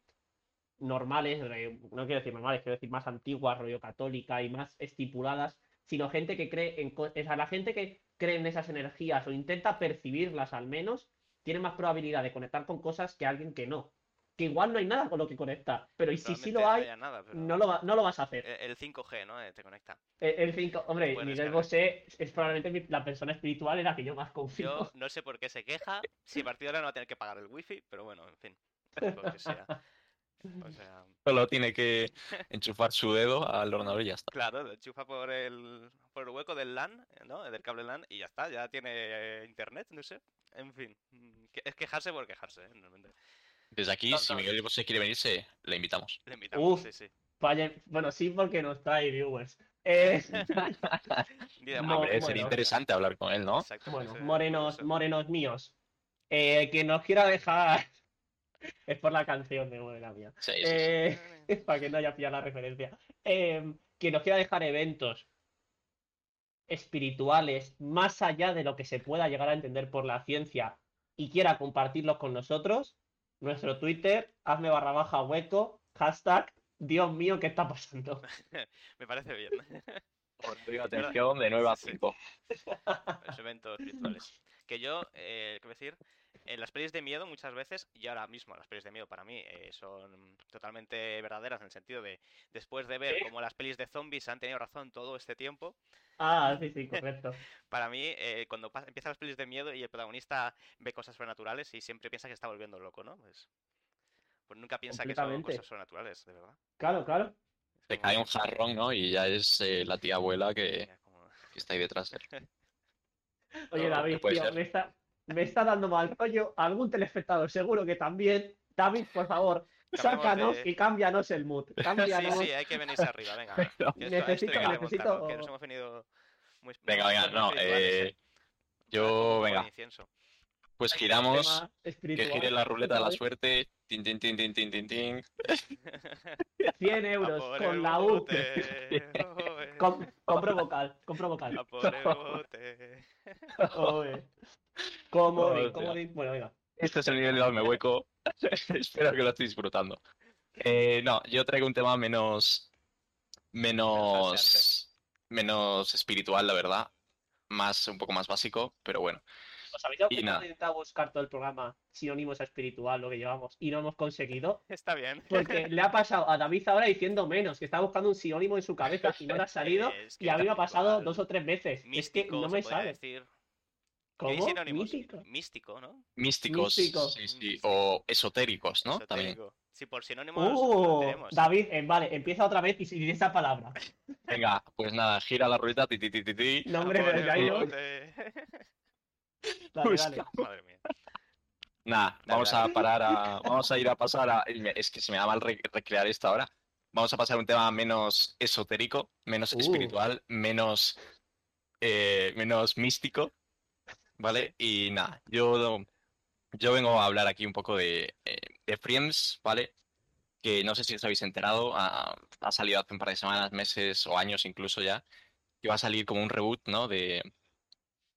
normales. no quiero decir normales, quiero decir más antiguas, rollo católica y más estipuladas. Sino gente que cree en. O sea, la gente que cree en esas energías o intenta percibirlas al menos, tiene más probabilidad de conectar con cosas que alguien que no. Que igual no hay nada con lo que conectar. Pero y si sí lo hay, nada, no lo, va- no lo vas a hacer. El 5G, ¿no? Eh, Te conecta. El- El 5, hombre, Puedes Miguel. Bosé es probablemente mi- la persona espiritual en la que yo más confío. Yo no sé por qué se queja. Si a partir de ahora no va a tener que pagar el wifi, pero bueno, en fin. Lo que sea. O sea, Solo tiene que enchufar su dedo al ordenador y ya está. Claro, lo enchufa por el, por el hueco del LAN, ¿no? Del cable LAN y ya está, ya tiene eh, internet, no sé. En fin, mm, es quejarse por quejarse, ¿eh? Realmente. Desde aquí, No, si no. Miguel se quiere venirse, le invitamos. Le invitamos, Uf. sí, sí. Vaya- Bueno, sí, porque nos trae viewers. Eh, No, Hombre, sería interesante hablar con él, ¿no? Exacto, bueno, morenos, morenos míos. Eh, que nos quiera dejar. Es por la canción de Morena Mía. Sí, sí, sí. Eh, para que no haya pillado la referencia. Eh, que nos quiera dejar eventos espirituales más allá de lo que se pueda llegar a entender por la ciencia y quiera compartirlos con nosotros, nuestro Twitter, hazme barra baja hueco, hashtag, Dios mío, ¿qué está pasando? Me parece bien. Horario de atención de 9 a Sí, sí. 5. Los eventos virtuales. Que yo, eh, ¿qué decir? En las pelis de miedo muchas veces, y ahora mismo las pelis de miedo para mí eh, son totalmente verdaderas en el sentido de, después de ver ¿Sí? cómo las pelis de zombies han tenido razón todo este tiempo, Ah, sí, sí, correcto. para mí eh, cuando empiezan las pelis de miedo y el protagonista ve cosas sobrenaturales y siempre piensa que está volviendo loco, ¿no? Pues, pues nunca piensa que son cosas sobrenaturales, de verdad. Claro, claro. Te como- cae un jarrón, ¿no? Y ya es eh, la tía abuela que, ya como- que está ahí detrás de él. Oye, David, tío, me está, me está dando mal rollo. Algún telespectador seguro que también. David, por favor, Cambiamos sácanos de- y cámbianos el mood. Sí, Cámbianos. sí, hay que venirse arriba, venga. que esto- a esto hay Necesito- remontarlo, necesito- que nos hemos venido muy Venga, venga, no. Eh, yo, venga, incienso. pues giramos. tema Que espiritual, gire la ruleta de la suerte. Tin, tin, tin, tin, tin, tin, tin. 100 A euros con la U. bote, oe, Com- compro vocal, compro vocal. A por el bote. Oe. Comodín, comodín. Bueno, venga. Este es el nivel de darme hueco. Espero que lo estéis disfrutando. Eh, no, yo traigo un tema menos. Menos. Menos espiritual, la verdad. Más, un poco más básico, pero bueno. ¿Os habéis dado Y cuenta intentado buscar todo el programa sinónimos a espiritual, lo que llevamos, y no hemos conseguido? Está bien. Porque le ha pasado a David ahora diciendo menos, que está buscando un sinónimo en su cabeza y no le ha salido. Es que Y a mí me ha pasado dos o tres veces. Es que Místico, no me sale. decir. ¿Qué ¿Cómo? sinónimos? Mítico. Místico, ¿no? Místicos. Místico. sí, sí, Místico. O esotéricos, ¿no? También. Sí, por sinónimos Uh, tenemos. David, eh, vale, empieza otra vez y dice esa palabra. Venga, pues nada, gira la ruleta. Ti, ti, ti, ti, ti. No, hombre, pero ya yo-. Dale, Pues dale. Madre mía. Nada, vamos dale. a parar a. Vamos a ir a pasar a. Es que se me da mal re- recrear esto ahora. Vamos a pasar a un tema menos esotérico, menos Uh. espiritual, menos. eh, menos místico. ¿Vale? Y nada, yo. Yo vengo a hablar aquí un poco de, eh, de Friends, ¿vale? Que no sé si os habéis enterado, ha, ha salido hace un par de semanas, meses o años incluso ya, que va a salir como un reboot, ¿no? De,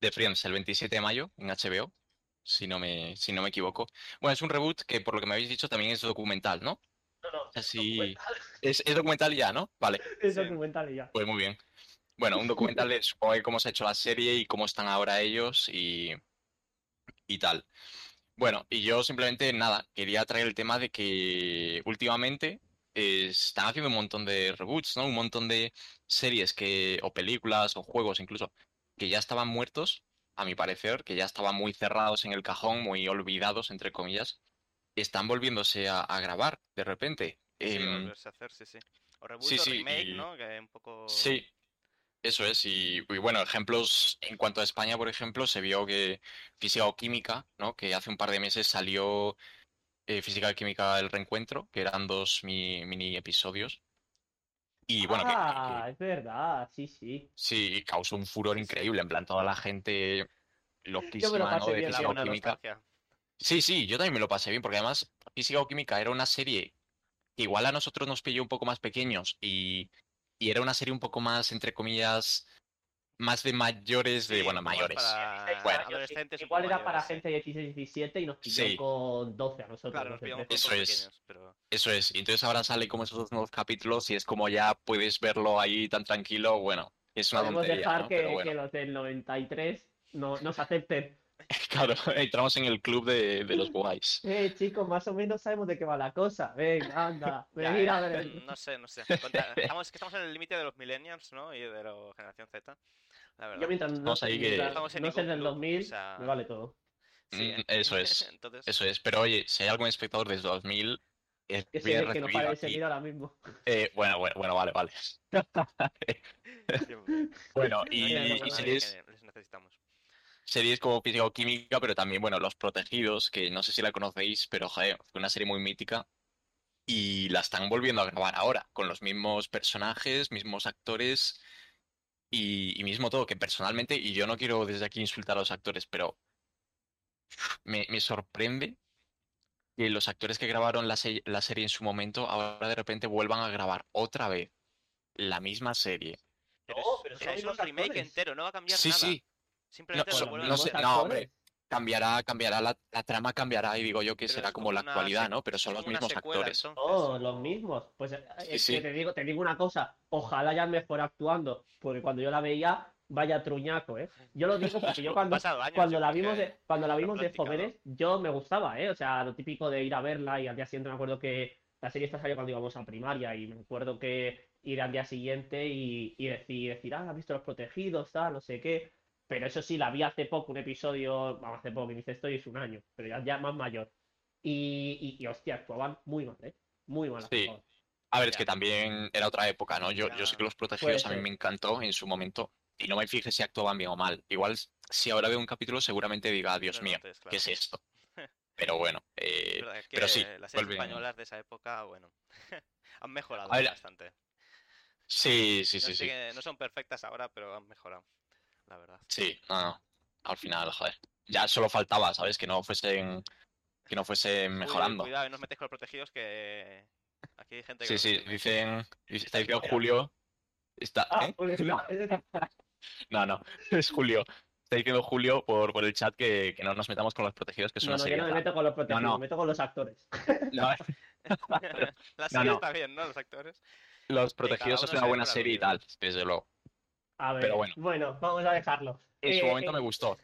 de Friends el 27 de mayo en HBO, si no me, si no me equivoco. Bueno, es un reboot que por lo que me habéis dicho también es documental, ¿no? No, no, Así- documental, Es, es documental ya, ¿no? Vale, es documental y ya. pues muy bien. Bueno, un documental de supongo que cómo se ha hecho la serie y cómo están ahora ellos y, y tal. Bueno, y yo simplemente nada, quería traer el tema de que últimamente eh, están haciendo un montón de reboots, ¿no? Un montón de series que, o películas o juegos incluso, que ya estaban muertos, a mi parecer, que ya estaban muy cerrados en el cajón, muy olvidados, entre comillas, están volviéndose a, a grabar de repente. Sí, Em, volverse a hacer, sí, sí. O reboot sí, o sí, remake, y- ¿no? Que un poco... Sí, eso es. Y, y bueno, ejemplos en cuanto a España, por ejemplo, se vio que Física o Química, ¿no? Que hace un par de meses salió eh, Física y Química El Reencuentro, que eran dos mi- mini episodios. Y bueno, que- que, que ah, es verdad, sí, sí. sí, causó un furor increíble. En plan, toda la gente loquísima, ¿no? pasé De Física o Química. nostalgia. Sí, sí, yo también me lo pasé bien, porque además Física o Química era una serie que igual a nosotros nos pilló un poco más pequeños y, y era una serie un poco más, entre comillas, más de mayores, de, Sí, bueno, mayores. para Bueno. adolescentes Igual era para mayores, gente de 16, 17 y nos pilló Sí. con 12 a nosotros. Claro, nos 12, pillamos 13. con Eso es. pequeños, pero... Eso es. Y entonces ahora sale como esos dos nuevos capítulos y es como ya puedes verlo ahí tan tranquilo. Bueno, es una Podemos tontería, dejar ¿no? que, Pero que bueno, los del 93 no, nos acepten. claro, entramos en el club de, de los guays. Eh, chicos, más o menos sabemos de qué va la cosa. Venga, anda, Ya, venid ya, a ver. No sé, no sé. Estamos, es que estamos en el límite de los millennials, ¿no? Y de la generación Z. La verdad. Yo mientras no, Estamos ahí que- mientras Estamos en no ningún del club, 2000, o sea- me vale todo. Sí, Mm, eso es. Entonces, Eso es. Pero oye, si hay algún espectador desde 2000, es Que, bien se, que no para ese aquí. vídeo ahora mismo. Eh, bueno, bueno, bueno, vale, vale. Bueno, No, y, y que les necesitamos. Series como Física o Química, pero también, bueno, Los Protegidos, que no sé si la conocéis, pero joder, fue una serie muy mítica. Y la están volviendo a grabar ahora, con los mismos personajes, mismos actores y, y mismo todo, que personalmente, y yo no quiero desde aquí insultar a los actores, pero me, me sorprende que los actores que grabaron la, se- la serie en su momento ahora de repente vuelvan a grabar otra vez la misma serie. Pero No, es, pero es un remake actores. entero, no va a cambiar Sí, nada. sí, Simplemente No, so- sé, hombre. cambiará, cambiará la, la trama cambiará y digo yo que Pero será como como la actualidad, ¿no? Pero son los mismos secuela, actores. entonces, Oh, los mismos. Pues eh, Sí, es sí. que te digo, te digo una cosa, ojalá hayan mejor actuando, porque cuando yo la veía, vaya truñaco, ¿eh? Yo lo digo porque yo cuando, años, cuando la vimos de, cuando la vimos de jóvenes, yo me gustaba, ¿eh? O sea, lo típico de ir a verla y al día siguiente me acuerdo que la serie esta salió cuando íbamos a primaria y me acuerdo que ir al día siguiente y, y decir, decir, ah, has visto los protegidos, tal, no sé qué. Pero eso sí, la vi hace poco, un episodio, vamos, hace poco, que dice esto y es un año, pero ya, ya más mayor. Y, y, y, hostia, actuaban muy mal, ¿eh? Muy mal Sí. actuaban. A ver, es que también era otra época, ¿no? Yo, yo sé que. Los Protegidos a mí me encantó en su momento y no me fijé si actuaban bien o mal. Igual, si ahora veo un capítulo, seguramente diga, Dios mío, notes, ¿qué es esto? Pero bueno, eh, Es pero sí, las series españolas de esa época, bueno, han mejorado ver, bastante. sí, sí, no, sí, sí. no son perfectas ahora, pero han mejorado, la verdad. Sí, no, no. Al final, joder. Ya solo faltaba, ¿sabes? Que no fuesen, que no fuesen Uy, mejorando. cuidado, no os metéis con los protegidos que aquí hay gente que Sí, sí, dicen, dice- está diciendo Julio. Está, Ah, ¿eh? No, no. es Julio. Está diciendo Julio por, por el chat que, que no nos metamos con los protegidos, que es No, una no, yo serie. no me meto con los protegidos, no. me meto con los actores. No, la No, serie no. está bien, ¿no? Los actores. Los protegidos es una buena serie y tal, desde luego. A ver, Pero bueno. bueno, vamos a dejarlo. En su Eh, momento eh, me gustó.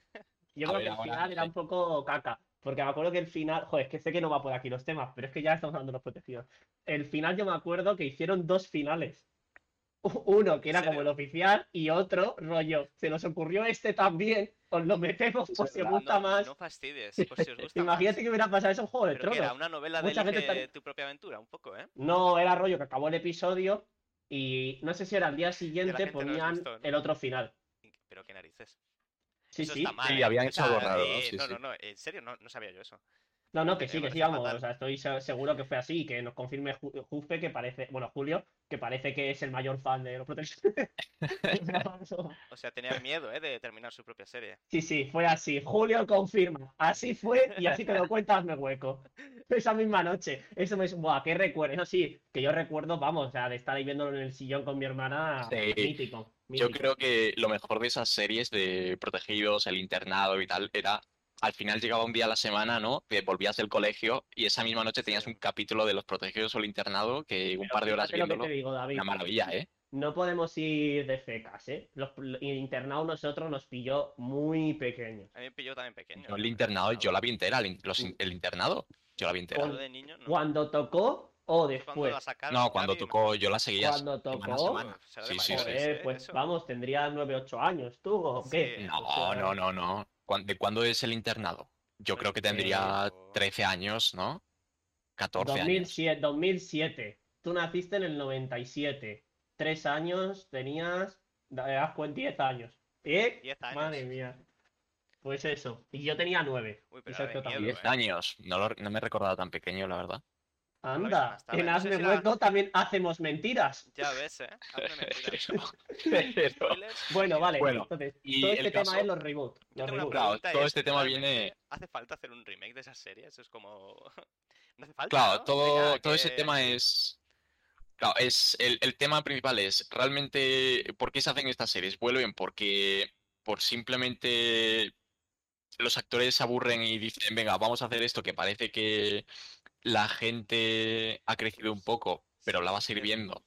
Yo A creo ver, que el ahora final no era un poco caca. Porque me acuerdo que el final, joder, es que sé que no va por aquí los temas, pero es que ya estamos hablando de los protegidos. El final yo me acuerdo que hicieron dos finales. Uno que ¿En era como el oficial y otro rollo. Se nos ocurrió este también, os lo metemos por si os gusta no, más. No fastidies, por si os gusta Imagínate más. que hubiera pasado eso en Juego de que era Tronos. una novela de Mucha gente elige está- tu propia aventura, un poco, ¿eh? No, era rollo que acabó el episodio y no sé si era al día siguiente ponían el otro final. Pero qué narices. Sí, Eso sí. está mal, Sí, ¿eh? habían hecho ¿no? eh, Sí, no, sí. no, no, en serio, no, no sabía yo eso. No, no, que sí, que sí, vamos. O sea, estoy se- seguro que fue así, que nos confirme Ju- Jufe, que parece, bueno, Julio, que parece que es el mayor fan de los protegidos. O sea, tenía miedo, ¿eh? De terminar su propia serie. Sí, sí, fue así. Julio confirma. Así fue y así te lo cuentas, me hueco. Esa misma noche. Eso me. Buah, qué recuerdo. Eso sí, que yo recuerdo, vamos, o sea, de estar ahí viéndolo en el sillón con mi hermana. Sí. Mítico. Yo creo que lo mejor de esas series de protegidos, el internado y tal, era al final llegaba un día a la semana, ¿no? Que volvías del colegio y esa misma noche tenías un capítulo de los protegidos o el internado que un Pero par de horas viéndolo. te digo, David. Una maravilla, ¿eh? No podemos ir de fecas, ¿eh? Los, el internado nosotros nos pilló muy pequeños. A mí me pilló también pequeño. No el internado, yo la vi entera, el, los internado, yo la vi entera. Yo de niño, no. Cuando tocó o ¿Cuándo después. la sacaron, No, cuando tocó, yo la seguía Cuando semana tocó, semana. Uf, será Sí, sí, sí. Joder, ¿eh? pues Eso. vamos, tendría 9, 8 años, ¿tú o Sí. qué? No, O sea, No, no, no, no. ¿Cuán- ¿De cuándo es el internado? Yo creo que tendría Pues, 13 años, ¿no? 14 años. 2007, 2007. Tú naciste en el 97. Tres años tenías. Das cuenta 10 años. ¿Eh? 10 años. Madre mía. Pues eso. Y yo tenía 9. Uy, pero miedo, 10 ¿eh? años. No, lo- no me he recordado tan pequeño, la verdad. Anda, en No sé Hazme Hueco también hacemos mentiras. Ya ves, ¿eh? Hazme mentiras. Pero-. Bueno, vale. Bueno, entonces, y todo este tema es los reboot. Yo Los tengo una reboot. Claro, todo es, este tema ¿realmente viene- ¿Hace falta hacer un remake de esas series? Es como... no hace falta, Claro, ¿no? todo, todo ese tema es. Claro, es el, el tema principal es realmente por qué se hacen estas series. Vuelven porque por simplemente los actores se aburren y dicen, venga, vamos a hacer esto que parece que la gente ha crecido un poco, pero la va a seguir viendo.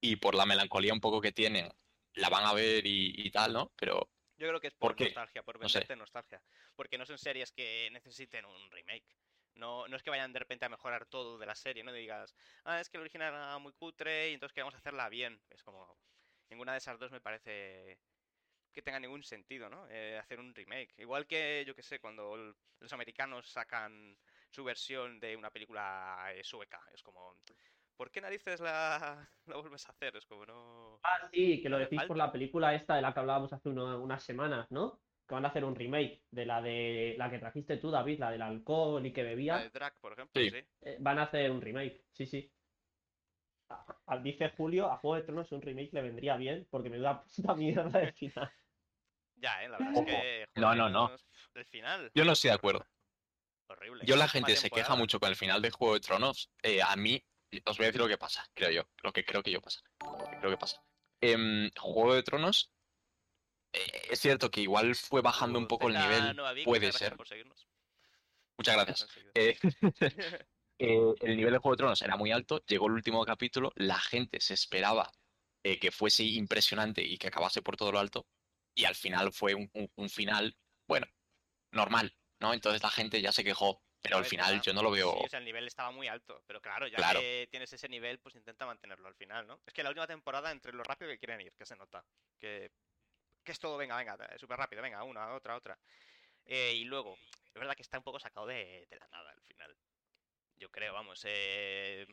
Y por la melancolía un poco que tienen, la van a ver y, y tal, ¿no? Pero Yo creo que es ¿Por nostalgia, por No sé. venderte nostalgia. Porque no son series que necesiten un remake. No, no es que vayan de repente a mejorar todo de la serie, no digas, ah, es que el original era muy cutre y entonces queremos hacerla bien. Es como, ninguna de esas dos me parece que tenga ningún sentido, ¿no? Eh, hacer un remake. Igual que, yo que sé, cuando el- los americanos sacan su versión de una película eh, sueca. Es como, ¿por qué narices la, la vuelves a hacer? Es como no. Ah, sí, que lo decís por la película esta de la que hablábamos hace unas semanas, ¿no? Que van a hacer un remake de la de la que trajiste tú, David, la del alcohol y que La bebía. de Drag, por ejemplo, Sí. sí. Eh, van a hacer un remake, sí, sí. A- Al dice Julio, a Juego de Tronos un remake le vendría bien, porque me da puta mierda de final. Ya, eh, la verdad Ojo. es que. No, joder, no, no. El final, Yo no estoy de acuerdo. Horrible. Yo la gente se queja mucho con el final de Juego de Tronos. eh, a mí, os voy a decir lo que pasa, creo yo. Lo que creo que yo pasa. Lo que creo que pasa. Em, Juego de Tronos. eh, es cierto que igual fue bajando un poco el nivel. Vic, puede ser. por. Muchas gracias. Eh, eh, el nivel de Juego de Tronos era muy alto. Llegó el último capítulo. La gente se esperaba que fuese impresionante y que acabase por todo lo alto. Y al final fue un, un- un final, bueno, normal, ¿no? Entonces la gente ya se quejó. Pero al final yo no lo veo. Sí, o sea, el nivel estaba muy alto, pero claro, ya Claro. que tienes ese nivel, pues intenta mantenerlo al final, ¿no? Es que la última temporada, entre lo rápido que quieren ir, que se nota, que, que es todo, venga, venga, súper rápido, venga, una, otra, otra. Eh, y luego, es verdad que está un poco sacado de, de la nada al final. Yo creo, vamos, eh,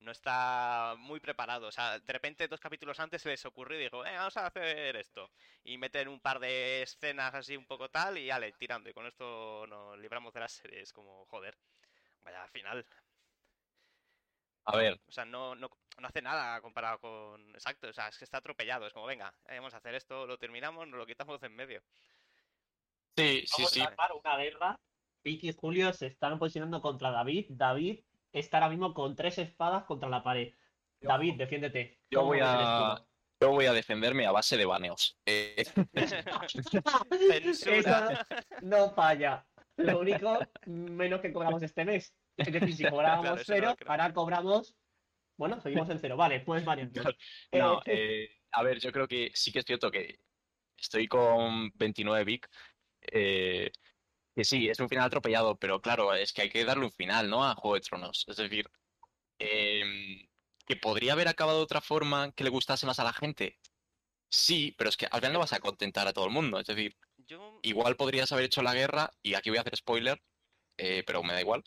no está muy preparado. O sea, de repente dos capítulos antes se les ocurrió y dijo, eh, vamos a hacer esto. Y meten un par de escenas así un poco tal y ale, tirando. Y con esto nos libramos de la serie. Es como, joder, vaya final. A ver, O sea, no, no, no hace nada comparado con... Exacto, o sea, es que está atropellado. Es como, venga, eh, vamos a hacer esto, lo terminamos, nos lo quitamos de en medio. sí, sí, Vamos sí. a una guerra. Vicky y Julio se están posicionando contra David. David está ahora mismo con tres espadas contra la pared. David, defiéndete. Yo ¿Cómo voy a, yo voy a defenderme a base de baneos. Eh. Esa no falla. Lo único, menos que cobramos este mes. Es decir, si cobrábamos Claro, eso no cero, ahora cobramos. Bueno, seguimos en cero. Vale, pues. Claro. no, eh, a ver, yo creo que sí que es cierto que estoy con 29 Vic. eh, que sí, es un final atropellado, pero claro, es que hay que darle un final, ¿no? A Juego de Tronos. Es decir, em, que podría haber acabado de otra forma que le gustase más a la gente. Sí, pero es que al final no vas a contentar a todo el mundo. Es decir, Yo... igual podrías haber hecho la guerra, y aquí voy a hacer spoiler, eh, pero me da igual,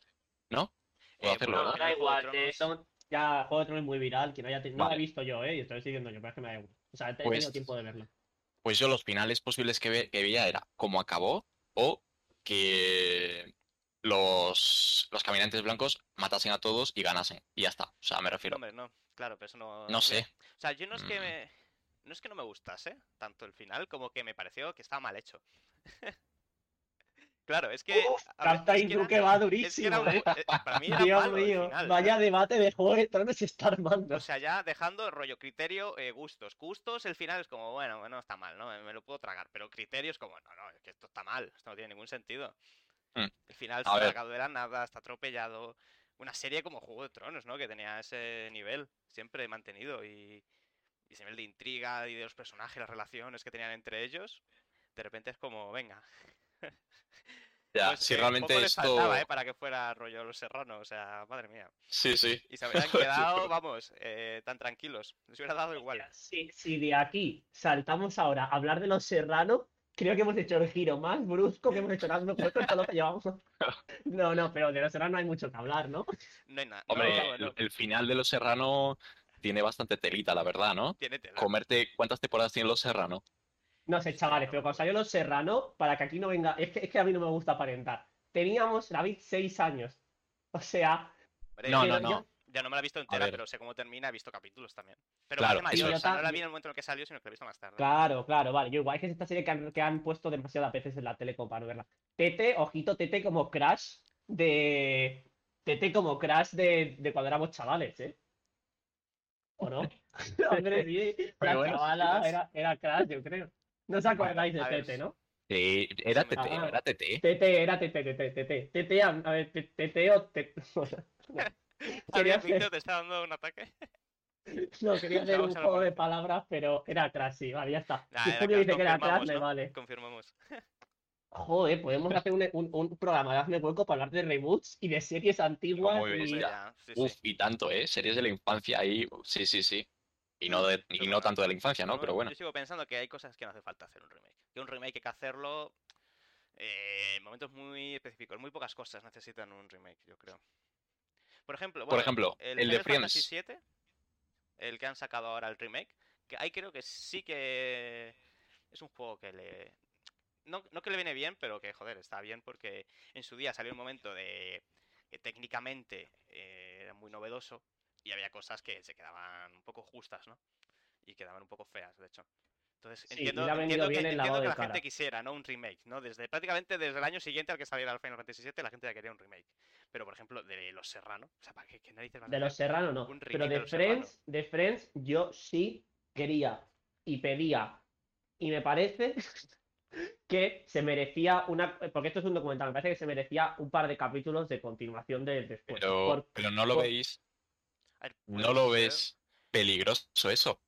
¿no? Puedo eh, hacerlo, No, ¿verdad? da igual. eso ya Juego de Tronos es muy viral. Quien haya tenido- No lo he visto yo, ¿eh? Y estoy siguiendo yo, pero es que me da igual. O sea, he Pues- tenido tiempo de verlo. Pues yo los finales posibles que, ve- que veía era cómo acabó o que los, los caminantes blancos matasen a todos y ganasen. Y ya está. O sea, me refiero. Hombre, no, claro, pero eso no... No sé. O sea, yo no es que Mm. me... No es que no me gustase tanto el final, como que me pareció que estaba mal hecho. claro, es que... Uf, Captain es que era- Truque va es que durísimo. era un- ¿eh? eh, para mí era Dios malo mío, final, vaya debate de Juego de Tronos se está armando. O sea, ya dejando rollo criterio, eh, gustos. Gustos, el final es como, bueno, no está mal, ¿no? Me, me lo puedo tragar. Pero criterios como, no, no, es que esto está mal, esto no tiene ningún sentido. Mm. El final ver. sacado de la nada, está atropellado. Una serie como Juego de Tronos, ¿no? Que tenía ese nivel siempre mantenido y, y ese nivel de intriga y de los personajes, las relaciones que tenían entre ellos. De repente es como, venga. Ya, pues, si eh, realmente poco les esto. faltaba, ¿eh? Para que fuera rollo Los Serranos, o sea, madre mía. Sí, sí. Y se habrían quedado, vamos, eh, tan tranquilos. Les hubiera dado igual. Si, si de aquí saltamos ahora a hablar de los serranos, creo que hemos hecho el giro más brusco que hemos hecho en Hazme Juego en todo lo que llevamos. No, no, pero de los serranos no hay mucho que hablar, ¿no? No hay nada. Hombre, no, el, no, el final de Los Serrano tiene bastante telita, la verdad, ¿no? tiene tela. Comerte. ¿Cuántas temporadas tiene Los Serrano? No sé, chavales, pero cuando salió Los Serrano, para que aquí no venga, es que, es que a mí no me gusta aparentar. Teníamos, David, seis años. O sea, Hombre, No, no, yo- no. Ya no me la he visto entera, pero sé cómo termina, he visto capítulos también. Pero Claro, eso mayor, es. o sea, no la vi en el momento en el que salió, sino que la he visto más tarde. Claro, claro, vale. Yo igual es que es esta serie que han, que han puesto demasiadas veces en la tele como para no verla. Tete, ojito, Tete como Crash de. Tete como Crash de, de cuando éramos chavales, ¿eh? ¿O no? Hombre, sí. La bueno, chavala era Crash, yo creo. No os acordáis de Tete, ¿no? Sí, era TT, era TT. Tete era Tete, Tete, Tete. Tete, a, ver, Tete o ¿Sabías, hacer, Víctor, te está dando un ataque? no, quería hacer un juego de palabras, pero era Crash, sí, vale, ya está. Si Julio dice que era Crash, confirmamos, me vale. Confirmamos. Joder, podemos hacer un, un- un programa de Hazme Hueco para hablar de reboots y de series antiguas Como ves, y... Ya, sí, Uf, sí. y tanto, ¿eh? Series de la infancia ahí. Sí, sí, sí. Y no, de, y no tanto de la infancia, ¿no? Pero bueno. Yo sigo pensando que hay cosas que no hace falta hacer un remake. Que un remake hay que hacerlo eh, en momentos muy específicos. Muy pocas cosas necesitan un remake, yo creo. Por ejemplo, Por bueno, ejemplo, el, el de Friends. El que han sacado ahora el remake, que ahí creo que sí que es un juego que le... No, no que le viene bien, pero que, joder, está bien porque en su día salió un momento de que técnicamente eh, era muy novedoso y había cosas que se quedaban un poco justas, ¿no? Y quedaban un poco feas, de hecho. Entonces, Sí, entiendo, que, entiendo la cara. gente quisiera, ¿no? Un remake, ¿no? Desde prácticamente desde el año siguiente al que saliera el Final Fantasy VII, la gente ya quería un remake. Pero, por ejemplo, de Los Serrano, o sea, ¿para qué, qué narices van a De los? Serrano no. Un Pero remake de de Los Serrano. Friends, de Friends, yo sí quería y pedía. Y me parece que se merecía una. Porque esto es un documental, me parece que se merecía un par de capítulos de continuación de después. Pero, Por- pero no lo por- veis, ver, no lo ser. ves peligroso eso.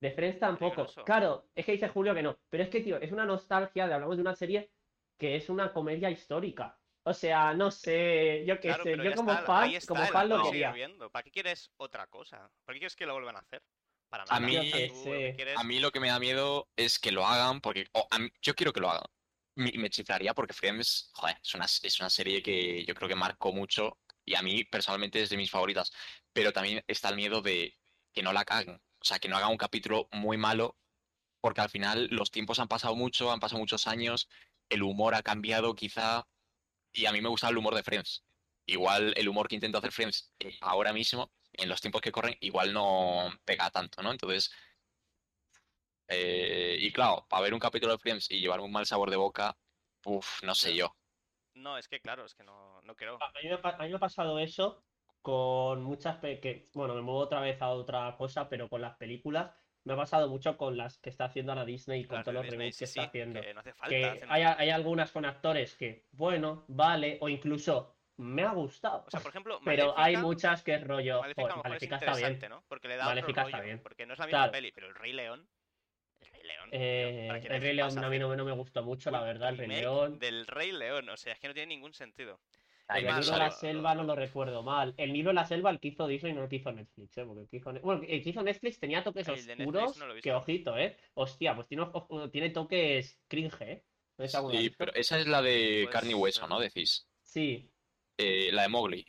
De Friends tampoco. Peligroso. Claro, es que dice Julio que no. Pero es que, tío, es una nostalgia de hablamos de una serie que es una comedia histórica. O sea, no sé, yo qué Claro, sé, yo como está, fan, como el fan lo quería. viendo. ¿Para qué quieres otra cosa? ¿Para qué quieres que lo vuelvan a hacer? Para A nada. mí- tú sé. quieres- A mí lo que me da miedo es que lo hagan, porque a mí- yo quiero que lo hagan. Me, me chiflaría porque Friends, joder, es una, es una serie que yo creo que marcó mucho y a mí personalmente es de mis favoritas. Pero también está el miedo de que no la caguen. O sea, que no hagan un capítulo muy malo, porque al final los tiempos han pasado mucho, han pasado muchos años, el humor ha cambiado quizá, y a mí me gusta el humor de Friends. Igual el humor que intento hacer Friends eh, ahora mismo, en los tiempos que corren, igual no pega tanto, ¿no? Entonces, eh, y claro, para ver un capítulo de Friends y llevarme un mal sabor de boca, uff, no sé yo. No, es que claro, es que no, no creo. A mí, me, a mí me ha pasado eso con muchas que, bueno, me muevo otra vez a otra cosa, pero con las películas me ha pasado mucho con las que está haciendo ahora Disney y con Las todos los reboots sí, que está sí, haciendo. que no hace falta. Que hacen- hay, hay algunas con actores que, bueno, vale, o incluso me ha gustado. O sea, por ejemplo, Pero hay muchas que es rollo. Maléfica a joder, lo mejor es Maléfica está bien. ¿no? Porque le da otro Maléfica está bien. Porque no es la misma Claro. peli, pero el Rey León. El Rey León. tío, Eh, ¿para qué el Rey León vas a mí no, no me gustó mucho, la verdad, el Rey León. Del Rey León, o sea, es que no tiene ningún sentido. Ay, El libro de la selva no lo recuerdo mal. El libro de la selva, el que hizo Disney, no el que hizo Netflix, ¿eh? Porque el que hizo, bueno, el que hizo Netflix tenía toques oscuros, no que ojito, ¿eh? Hostia, pues tiene, ojo- tiene toques cringe, ¿eh? ¿No Sí, pero esa es la de Pues, carne y hueso, eh, ¿no? Decís. Sí, Eh, la de Mowgli.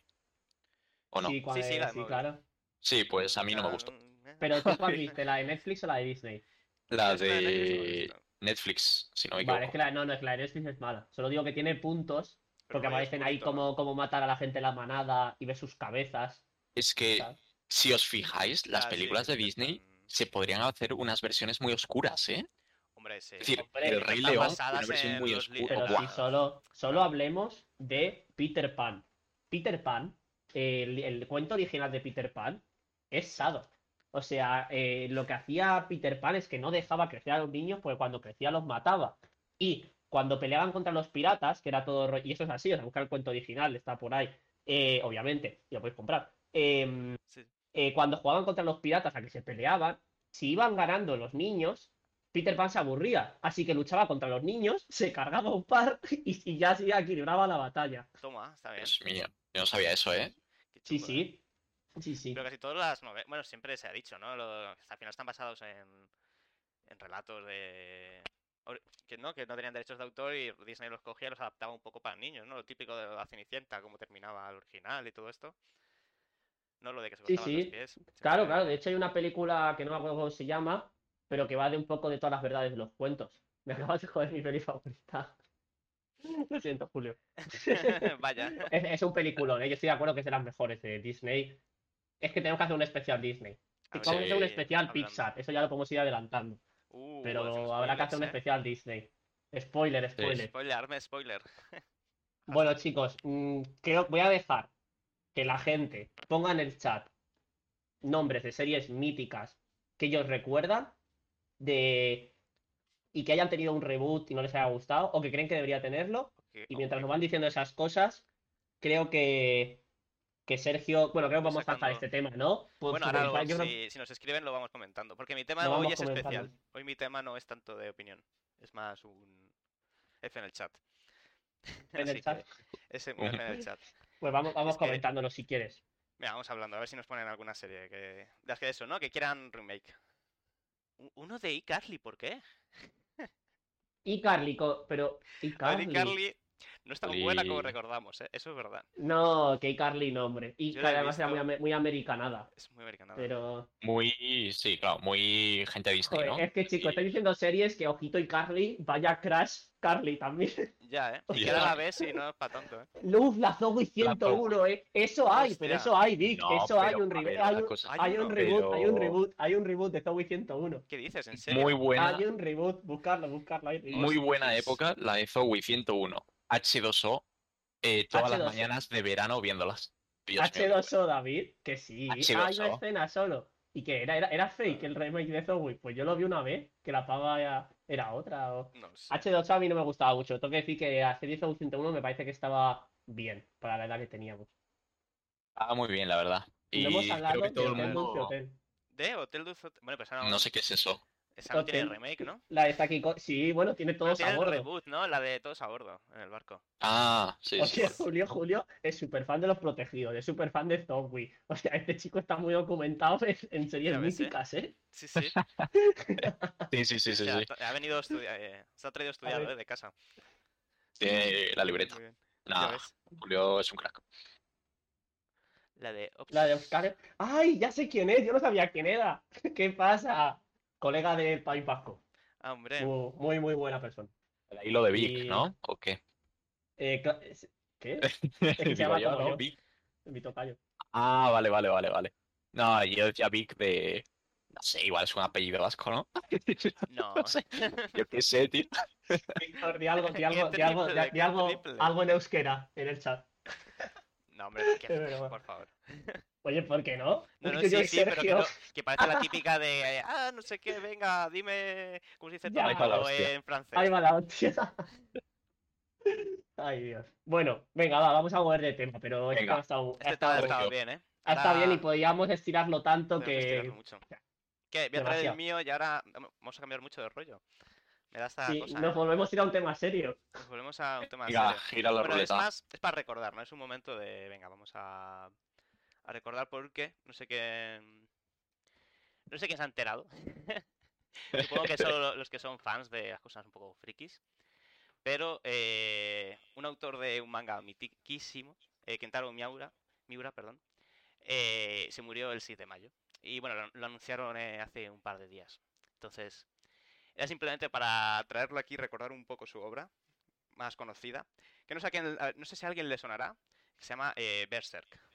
¿O no? sí, cuando- sí, la de sí, Mowgli. claro. Sí, pues a mí no me gustó. mm, Pero ¿tú cuál viste? ¿La de Netflix o la de Disney? La de. Netflix, si no me Vale, es que la, no, no, es que la de Netflix es mala. Solo digo que tiene puntos, Pero porque aparecen ahí como, como matar a la gente en la manada y ves sus cabezas. Es que, ¿sabes? si os fijáis, las Ah, películas sí de Disney están- se podrían hacer unas versiones muy oscuras, ¿eh? Hombre, sí. Es decir, Hombre, el Rey León, una versión muy oscura. Pero Buah. si solo, solo hablemos de Peter Pan. Peter Pan, el, el cuento original de Peter Pan, es sado. O sea, eh, lo que hacía Peter Pan es que no dejaba crecer a los niños porque cuando crecía los mataba. Y cuando peleaban contra los piratas, que era todo... Y eso es así, o sea, buscar el cuento original, está por ahí. eh, obviamente, y lo podéis comprar. Em, Sí. eh, cuando jugaban contra los piratas a que se peleaban, si iban ganando los niños, Peter Pan se aburría, así que luchaba contra los niños, se cargaba un par y, y ya así equilibraba la batalla. Toma, está bien. Dios mío, yo no sabía eso, ¿eh? Sí, sí. Sí, sí. Pero casi todas las novelas, bueno, siempre se ha dicho, ¿no? Lo- al final están basados en, en relatos de... Que no, que no tenían derechos de autor y Disney los cogía y los adaptaba un poco para niños, ¿no? Lo típico de la Cenicienta, cómo terminaba el original y todo esto. No lo de que se Sí, los pies. Claro, claro. De hecho, hay una película que no me acuerdo cómo se llama, pero que va de un poco de todas las verdades de los cuentos. Me acabas de joder mi peli favorita. Lo siento, Julio. Vaya. Es, es un peliculón, ¿eh? Yo estoy de acuerdo que es de las mejores de Disney. Es que tenemos que hacer un especial Disney. Ver, vamos a hacer un especial hablando. Pixar. Eso ya lo podemos ir adelantando. Uh, Pero habrá que hacer un spoilers, ¿eh? especial Disney. Spoiler, spoiler. Spoiler, hazme spoiler. Bueno, chicos, mm, creo voy a dejar que la gente ponga en el chat nombres de series míticas que ellos recuerdan de y que hayan tenido un reboot y no les haya gustado o que creen que debería tenerlo. Y mientras ok. nos van diciendo esas cosas, creo que, que Sergio, bueno, creo que vamos a lanzar este tema, ¿no? Pues, Bueno, ahora luego, yo creo- si, si nos escriben lo vamos comentando. Porque mi tema Lo hoy es especial. Hoy mi tema no es tanto de opinión. Es más un F en el chat. En el chat. un F en el chat. Pues vamos, vamos Es que- comentándolo si quieres. Mira, vamos hablando, a ver si nos ponen alguna serie que. De las que eso, ¿no? Que quieran remake. Uno de iCarly, ¿por qué? Y Carly, co- pero. Y No es tan buena como recordamos, ¿eh? Eso es verdad. No, que Carly no, hombre. Y que además era muy, muy americanada. Es muy americana. Pero. Muy, sí, claro, muy gente Disney, Joder, ¿no? es que chicos, Sí. estáis diciendo series que Ojito y Carly, vaya Crash Carly también. Ya, ¿eh? Y que ahora la ves y no es para tanto, ¿eh? Luz, la Zoe 101, ¿eh? Eso hay, pero eso hay, Vic. No, eso hay un ver, Hay un, cosa- Hay hay un uno, reboot, hay un reboot, hay un reboot de Zoe 101. ¿Qué dices? ¿En serio? Muy buena, Hay un reboot, buscarlo, buscarlo. hay muy buena época la de Zoe 101. H2O, eh, todas las H2O. mañanas de verano viéndolas. Dios mío, H2O, David, que sí. Hay una H2O. escena solo. Y que era, era, era fake el remake de Zoe. Pues yo lo vi una vez, que la pava era, era otra. o- No lo sé. H2O a mí no me gustaba mucho. Tengo que decir que la serie Zoe 101 me parece que estaba bien para la edad que teníamos. Ah, muy bien, la verdad. Y no hemos creo que de todo el Hotel Dulce mundo... Hotel. ¿De Hotel Dulce Hotel? Bueno, pues no, No sé qué es eso. Esa no tiene remake, ¿no? La de Saki Ko- Sí, bueno, tiene todos tiene a el bordo. reboot, ¿no? La de todos a bordo, en el barco. Ah, sí, sí. Hostia, Julio, Julio es súper fan de los protegidos, es súper fan de Zombie. O sea, este chico está muy documentado en, en series ves, ¿eh? míticas, ¿eh? Sí, sí. Sí, sí, sí, O sí, sea, sí. ha venido a estudiar, eh, se ha traído estudiado, ver. ¿eh? De casa. Tiene la libreta. Nada. Julio es un crack. La de. La de Oscar. ¡Ay! Ya sé quién es, yo no sabía quién era. ¿Qué pasa? Colega del País Vasco. Ah, hombre. Muy, muy, muy buena persona. El hilo de Vic, Y- ¿no? ¿O qué? Eh, es- ¿Qué? Digo se llama yo, como ¿no? yo. Vic. Mi tocayo. Ah, vale, vale, vale, vale. No, yo decía Vic de... No sé, igual es un apellido vasco, ¿no? No. No sé. Yo qué sé, tío. Víctor, di algo, di Qué algo, di algo, di qué algo, algo en euskera en el chat. No, hombre, no, que- Es verdad. por favor. Oye, ¿por qué no? No, no, yo sí, sí, pero que, no- que parece la típica de, eh, ah, no sé qué, venga, dime, ¿cómo se dice Ya. todo Ahí va la hostia. en francés? Ahí va la hostia. Ay, Dios. Bueno, venga, va, vamos a mover de tema, pero esto Venga. ha estado, ha Este estado- está, Sergio. bien, ¿eh? ha estado bien y podíamos estirarlo tanto que estirarlo mucho. ¿Qué? Voy a traer el mío y ahora vamos a cambiar mucho de rollo. Me da esta Sí, cosa, nos ¿eh? volvemos a ir a un tema serio. Nos volvemos a un tema Venga, serio. gira la Bueno, es más, es para recordar, ¿no? Es un momento de, venga, vamos a, a recordar porque no sé qué, no sé quién se ha enterado. Supongo que solo lo- los que son fans de las cosas un poco frikis. Pero eh, un autor de un manga mitiquísimo, eh, Kentaro Miura, Miura, perdón, eh, se murió el 6 de mayo. Y bueno, lo, anunciaron eh, hace un par de días. Entonces, era simplemente para traerlo aquí y recordar un poco su obra más conocida. Que no sé, quién- no sé si a alguien le sonará, se llama Berserk.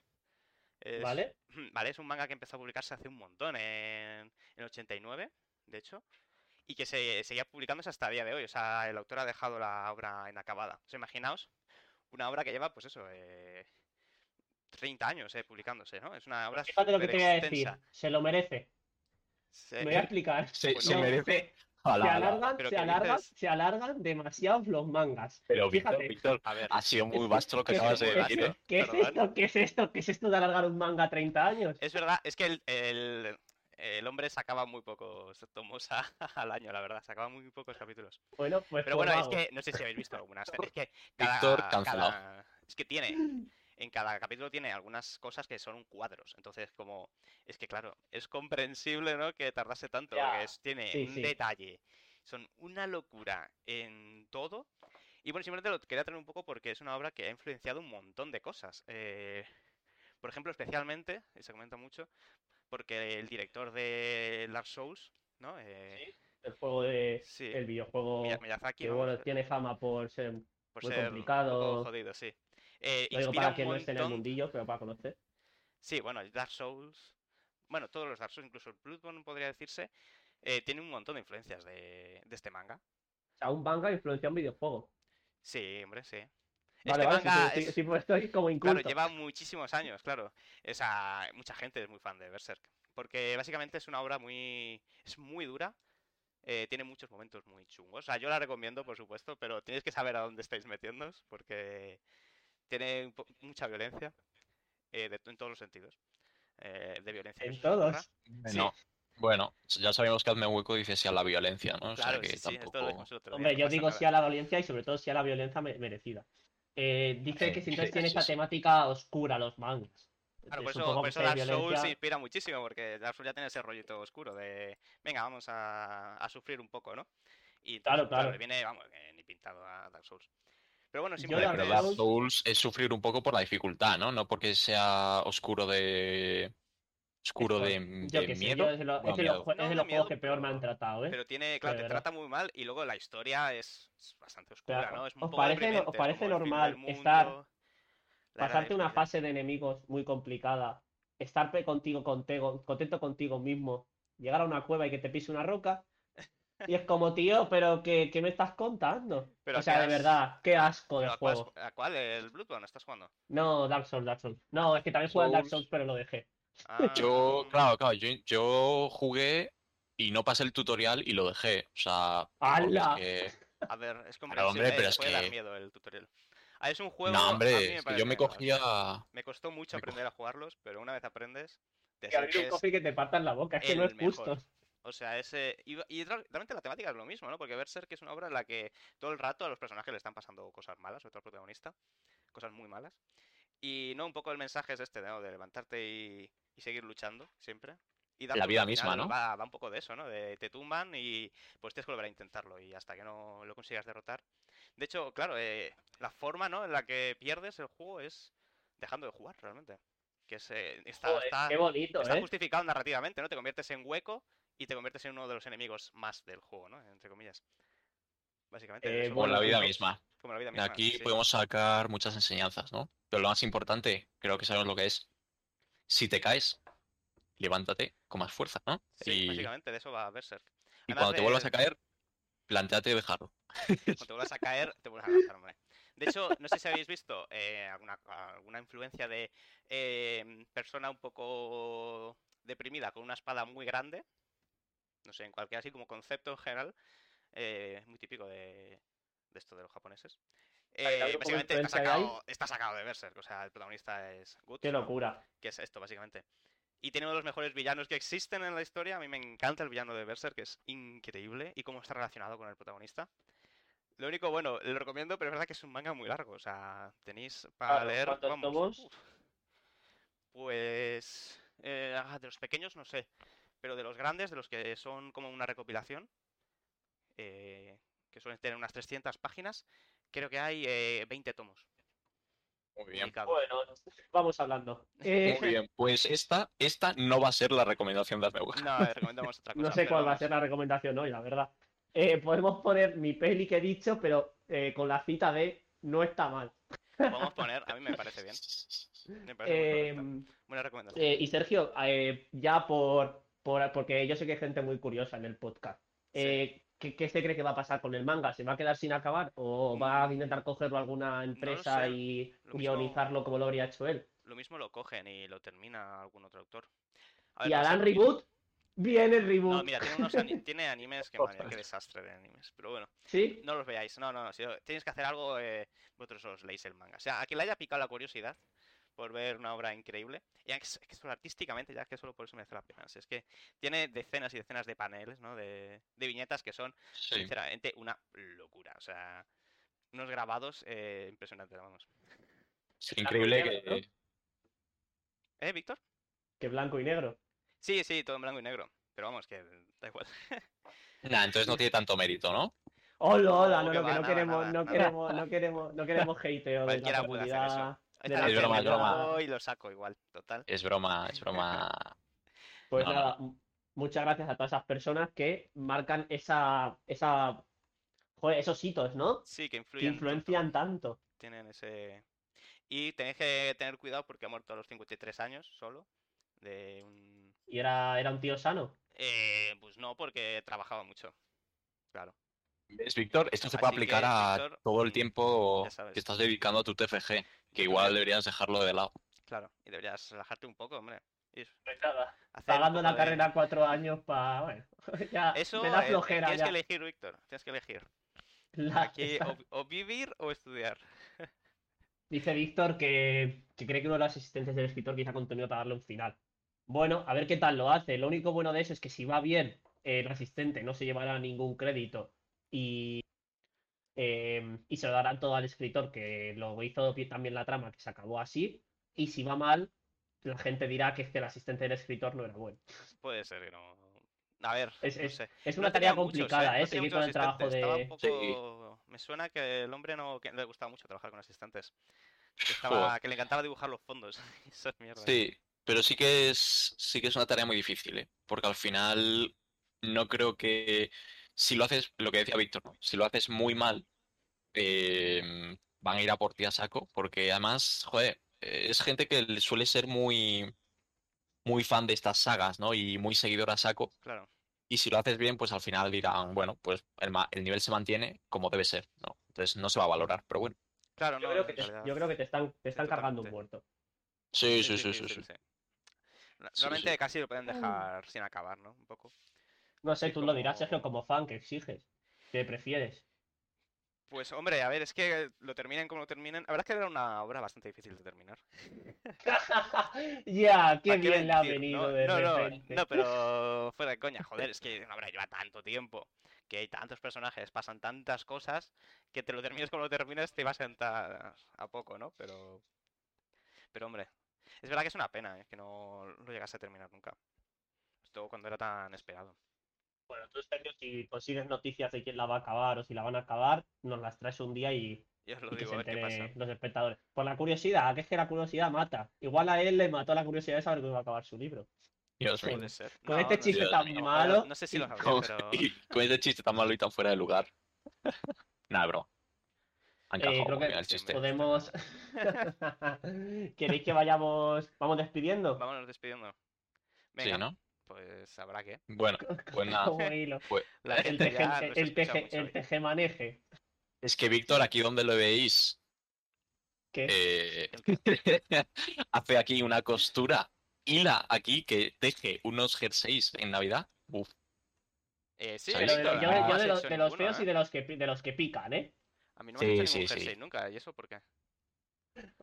Es- ¿Vale? Vale, es un manga que empezó a publicarse hace un montón, en, el 89, de hecho, y que se seguía publicándose hasta el día de hoy. O sea, el autor ha dejado la obra inacabada. O sea, imaginaos una obra que lleva, pues eso, eh, 30 años eh, publicándose, ¿no? Es una obra Fíjate lo que te voy a decir. Se lo merece. Se- Me voy a explicar. Se, Pues se no, merece. Se, Ala, se ala. alargan, ¿Pero se alargan, se alargan demasiado los mangas. Pero Víctor, Fíjate. Víctor, A ver, ha sido muy vasto lo que ¿Qué- acabas de decir. ¿eh? ¿Qué es esto? ¿Qué es esto? ¿Qué es esto de alargar un manga 30 años? es verdad, es que el, el, el hombre sacaba muy pocos tomos a- al año, la verdad. Sacaba muy pocos capítulos. Bueno, pues Pero por bueno, es que no sé si habéis visto algunas. Es que cada, Víctor, cancelado. cada- es que tiene. En cada capítulo tiene algunas cosas que son cuadros. Entonces, como. Es que claro, es comprensible, ¿no? Que tardase tanto. Ya, Porque es- tiene sí, un sí. detalle. Son una locura en todo. Y bueno, simplemente lo quería traer un poco porque es una obra que ha influenciado un montón de cosas. Eh, por ejemplo, especialmente, y se comenta mucho, porque el director de Dark Souls, ¿no? Eh, El juego de. sí, El videojuego. Miya- Miyazaki, Que ¿no? bueno, tiene fama por ser. por muy ser complicado. un poco jodido, sí. Eh, Lo digo inspira para un quien no esté en el montón- mundillo, pero para conocer. Sí, bueno, el Dark Souls. Bueno, todos los Dark Souls, incluso el Bloodborne podría decirse, eh, tiene un montón de influencias de, de este manga. O sea, un manga influencia un videojuego. Sí, hombre, sí. Vale, este vale, manga sí, es- sí, pues estoy como Claro, inculto. lleva muchísimos años, claro. O sea, mucha gente es muy fan de Berserk. Porque básicamente es una obra muy. Es muy dura. eh, tiene muchos momentos muy chungos. O sea, yo la recomiendo, por supuesto, pero tenéis que saber a dónde estáis metiéndoos. Porque tiene mucha violencia. eh, de, en todos los sentidos. eh, de violencia. En todos. Bueno, bueno, ya sabemos que hazme hueco dice sí a la violencia, ¿no? O sea Claro, que sí, tampoco... Hombre, no yo digo nada. sí a la violencia y sobre todo sí a la violencia me- merecida. Eh, dice que si entonces sí, tiene esta temática oscura los mangas. Claro, por eso, por Dark Souls se inspira muchísimo, porque Dark Souls ya tiene ese rollito oscuro de, venga, vamos a, a sufrir un poco, ¿no? Y Claro, entonces, claro, claro. le viene, vamos, ni pintado a Dark Souls. Pero bueno, simplemente Pero Dark Souls es sufrir un poco por la dificultad, ¿no? No porque sea oscuro de. oscuro de, Yo de que sé, miedo. yo es de, lo- es de los, miedo. No es de los miedo, juegos que peor me han tratado, ¿eh? Pero tiene, claro, te verdad. trata muy mal y luego la historia es, es bastante oscura, ¿no? Es un ¿os poco parece- os parece normal estar- Pasarte una fase de enemigos muy complicada, estar contigo, contigo, contento contigo mismo, llegar a una cueva y que te pise una roca. Y es como, tío, pero ¿qué, qué me estás contando? Pero o sea, de ¿a qué has- verdad, qué asco de pero ¿a cuál, juego. ¿A cuál? ¿El Bloodborne estás jugando? No, Dark Souls, Dark Souls. No, es que también juega al Dark Souls. Pero lo dejé. Yo, Ah, claro, claro, yo, yo jugué y no pasé el tutorial y lo dejé. O sea, es ¡Hala! que- A ver, es hombre, comprensible, pero eh, es puede dar que- miedo el tutorial. Ah, es un juego. No, a mí hombre, me es que yo me cogía. Me costó mucho me co- aprender a jugarlos, pero una vez aprendes, te Que abrir un cofre y que te partan la boca, es que no es justo. O sea, ese. Y, y realmente la temática es lo mismo, ¿no? Porque Berserk es una obra en la que todo el rato a los personajes le están pasando cosas malas, sobre todo al protagonista. Cosas muy malas. Y no, un poco el mensaje es este, ¿no? De levantarte y, y seguir luchando siempre. Y La vida al misma, final ¿no? Va, va un poco de eso, ¿no? De te tumban y pues tienes que volver a intentarlo. Y hasta que no lo consigas derrotar. De hecho, claro, eh, la forma, ¿no? En la que pierdes el juego es dejando de jugar, realmente. Que es, eh, está, Joder, está- qué bonito, está ¿eh? justificado narrativamente, ¿no? Te conviertes en hueco y te conviertes en uno de los enemigos más del juego, ¿no? Entre comillas. Básicamente. Eh, Como la vida misma. como la vida De misma. aquí sí. podemos sacar muchas enseñanzas, ¿no? Pero lo más importante, creo que sabemos lo que es. Si te caes, levántate con más fuerza, ¿no? Sí, y básicamente de eso va a Berserk. y Además cuando te de- vuelvas a caer, planteate dejarlo. Cuando te vuelvas a caer, te vuelves a lanzar, hombre. De hecho, no sé si habéis visto eh, alguna, alguna influencia de eh, persona un poco deprimida con una espada muy grande. No sé, en cualquier así como concepto en general. eh, muy típico de, de esto de los japoneses. Eh, básicamente está sacado, está sacado de Berserk. O sea, el protagonista es Guts, Qué locura. que es esto, básicamente. Y tiene uno de los mejores villanos que existen en la historia. A mí me encanta el villano de Berserk, que es increíble. Y cómo está relacionado con el protagonista. Lo único, bueno, lo recomiendo, pero es verdad que es un manga muy largo. O sea, tenéis para Claro, leer. ¿cuántos tomos? Pues. eh, ah, de los pequeños no sé. Pero de los grandes, de los que son como una recopilación. eh, que suelen tener unas 300 páginas. Creo que hay eh, 20 tomos. Muy bien. Bueno, vamos hablando. Eh, Muy bien. Pues esta, esta no va a ser la recomendación de Azmeuga. No, eh, recomendamos otra cosa. No sé cuál va a ser la recomendación hoy, la verdad. Eh, podemos poner mi peli que he dicho, pero eh, con la cita de no está mal. Podemos poner, a mí me parece bien. Me parece Eh. Buena recomendación. eh, y Sergio, eh, ya por, por- porque yo sé que hay gente muy curiosa en el podcast. Eh, ¿qué, qué se cree que va a pasar con el manga? ¿Se va a quedar sin acabar? ¿O va a Mm, intentar cogerlo alguna empresa sé. y Lo mismo- guionizarlo como lo habría hecho él? Lo mismo lo cogen y lo termina algún otro autor. A ver, ¿Y no harán reboot? Viene el reboot. No, mira, tiene, unos ani- tiene animes que madre, qué desastre de animes. Pero bueno, ¿Sí? no los veáis. No, no, no. Si tienes que hacer algo, eh, vosotros os leéis el manga. O sea, a quien le haya picado la curiosidad por ver una obra increíble. Y es que solo artísticamente, ya que solo por eso merece la pena. Es que tiene decenas y decenas de paneles, ¿no? De, de viñetas que son Sí. sinceramente una locura. O sea, unos grabados eh, impresionantes, vamos. Es increíble negro, que. ¿Eh, Víctor? Que blanco y negro. Sí, sí, todo en blanco y negro. Pero vamos, que da igual. Nah, entonces no tiene tanto mérito, ¿no? Hola, hola, No, no, que no, que va, no nada, queremos, nada, no nada. queremos, no queremos, no queremos hateo de la puede hacer eso. Está Es broma, es broma. Y lo saco igual, total. Es broma, es broma. Pues No, nada, muchas gracias a todas esas personas que marcan esa, esa, joder, esos hitos, ¿no? Sí, que Que influyen. tanto, influencian tanto. Tienen ese. Y tenéis que tener cuidado porque ha muerto a los 53 años solo. De un. Y era, era un tío sano. Eh, pues no, porque trabajaba mucho. Claro. ¿Ves, Víctor? Esto se puede que, aplicar a Víctor, todo el mm, tiempo que estás dedicando a tu TFG, que igual deberías dejarlo de lado. Claro. Y deberías relajarte un poco, hombre. Hacer un Pagando la de- carrera cuatro años para, bueno, ya Eso me da eh, flojera tienes ya. que elegir, Víctor. Tienes que elegir. La- Aquí esa- o, o vivir o estudiar. Dice Víctor que, que cree que uno de los asistentes del escritor quizá contenido para darle un final. Bueno, a ver qué tal lo hace. Lo único bueno de eso es que si va bien, eh, el asistente no se llevará ningún crédito y, eh, y se lo darán todo al escritor que lo hizo también la trama, que se acabó así. Y si va mal, la gente dirá que es que el asistente del escritor no era bueno. Puede ser que no. A ver, Es, no es, sé. es una tarea muchos, complicada, ¿eh? ¿eh? No Seguir con el muchos trabajo de... poco... Me suena que el hombre no que le gustaba mucho trabajar con asistentes. Que, estaba... que le encantaba dibujar los fondos. Esas mierdas. Sí, pero sí que es, sí que es una tarea muy difícil, ¿eh? Porque al final no creo que si lo haces, lo que decía Víctor, ¿no? Si lo haces muy mal, eh, van a ir a por ti a saco, porque además, joder, eh, es gente que le suele ser muy, muy fan de estas sagas, ¿no? Y muy seguidor a saco. Claro. Y si lo haces bien, pues al final dirán, bueno, pues el, ma- el nivel se mantiene como debe ser, ¿no? Entonces no se va a valorar, pero bueno. Claro, Yo no, creo que te, yo creo que te están, te están cargando un muerto. Sí, sí, sí, sí, sí. No- Sí, Realmente sí. casi lo pueden dejar sin acabar, ¿no? Un poco. No sé, tú lo dirás, Sergio, como fan, ¿qué exiges? ¿Qué prefieres? Pues hombre, a ver, es que lo terminen como lo terminen. La verdad es que era una obra bastante difícil de terminar. ya, qué ¿Para qué bien le ha venido no? de no, no, repente. no, pero fuera de coña, joder, es que una obra lleva tanto tiempo, que hay tantos personajes, pasan tantas cosas, que te lo termines como lo termines, te va a sentar a poco, ¿no? Pero, pero hombre, es verdad que es una pena, ¿eh? que no lo llegase a terminar nunca. Todo cuando era tan esperado. Bueno, tú, Sergio, si consigues noticias de quién la va a acabar o si la van a acabar, nos las traes un día y, Ya os lo y que digo, se a ver qué pasa. enteren los espectadores. Por la curiosidad, que es que la curiosidad mata. Igual a él le mató la curiosidad de saber cómo va a acabar su libro. Dios mío. Puede ser. Con No, este no chiste Dios tan malo. No sé si lo sabría, Con, pero... con ese chiste tan malo y tan fuera de lugar. Nada, bro. Eh, creo que bien el chiste. podemos. ¿Queréis que vayamos. Vamos despidiendo? Vámonos despidiendo. Sí, Venga, ¿no? Pues habrá que. Bueno, pues nada. Pues, La El, teje, ya el, teje- el hoy. tejemaneje. es que Víctor, aquí donde lo veis, ¿Qué? eh, hace aquí una costura, hila aquí que teje unos jerseys en Navidad. Uf, Eh, sí. Pero de- yo, no yo de, hecho de los feos y ¿eh? de los que, de los que pican, ¿eh? A mí no me han Sí, hecho sí, ningún sí. jersey nunca, ¿y eso por qué?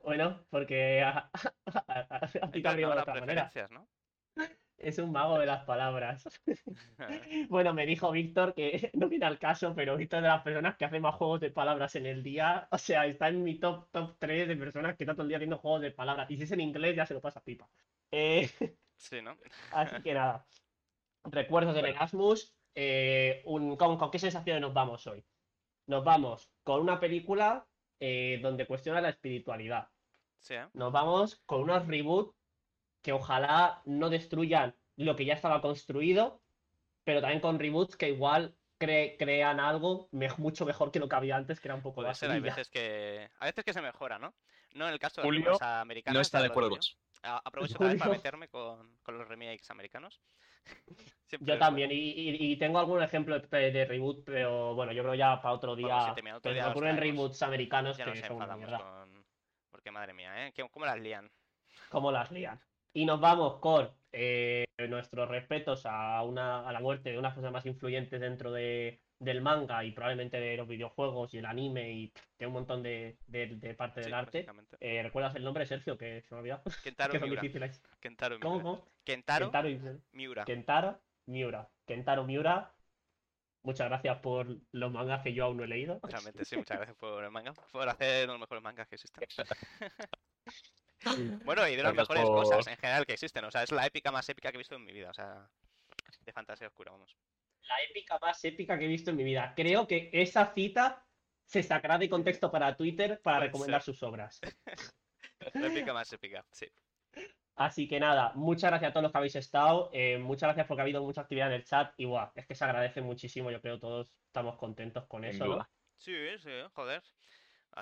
Bueno, porque a, a- a- a- a ti te no de otra manera. ¿no? Es un mago de las palabras. Bueno, me dijo Víctor que no viene al caso, pero Víctor es de las personas que hace más juegos de palabras en el día. O sea, está en mi top, top 3 de personas que está todo el día haciendo juegos de palabras. Y si es en inglés, ya se lo pasa a pipa. Eh, Sí, ¿no? así que nada. Recuerdos del Erasmus. eh, un- ¿con, con qué sensaciones nos vamos hoy? Nos vamos con una película eh, donde cuestiona la espiritualidad. Sí, ¿eh? Nos vamos con unos reboots que ojalá no destruyan lo que ya estaba construido, pero también con reboots que igual cre- crean algo me- mucho mejor que lo que había antes, que era un poco Puede ser, hay veces que... A veces que se mejora, ¿no? No en el caso de Julio los americanos. no está de acuerdo con Aprovecho también para Julio. meterme con, con los remakes americanos. Siempre Yo también, bueno. y, y- y tengo algún ejemplo de, de reboot, pero bueno, yo creo ya para otro Bueno, día. te- otro pero ocurren traemos. reboots americanos Ya que nos son una mierda. con... Porque madre mía, ¿eh? ¿Qué- ¿Cómo las lían? cómo las lían. Y nos vamos con eh, nuestros respetos a, una, a la muerte de una de las personas más influyentes dentro de, del manga y probablemente de los videojuegos y el anime y de un montón de, de- de parte Sí, del arte. Eh, ¿Recuerdas el nombre, Sergio? Que se me ha olvidado. Kentaro Miura. Kentaro ¿Cómo, Miura. cómo? Kentaro Kentaro, Miura. Kentaro Miura. Kentaro Miura. Muchas gracias por los mangas que yo aún no he leído. Realmente sí, muchas gracias por el manga, por hacer los mejores mangas que existen. Bueno, y de las mejores por- cosas en general que existen. O sea, es la épica más épica que he visto en mi vida. O sea, de fantasía oscura, vamos. La épica más épica que he visto en mi vida. Creo que esa cita se sacará de contexto para Twitter para recomendar sus obras. La épica más épica, sí. Así que nada, muchas gracias a todos los que habéis estado. eh, muchas gracias porque ha habido mucha actividad en el chat. Y guau, es que se agradece muchísimo. Yo creo todos estamos contentos con Sin eso, ¿no? duda. Sí, sí, joder.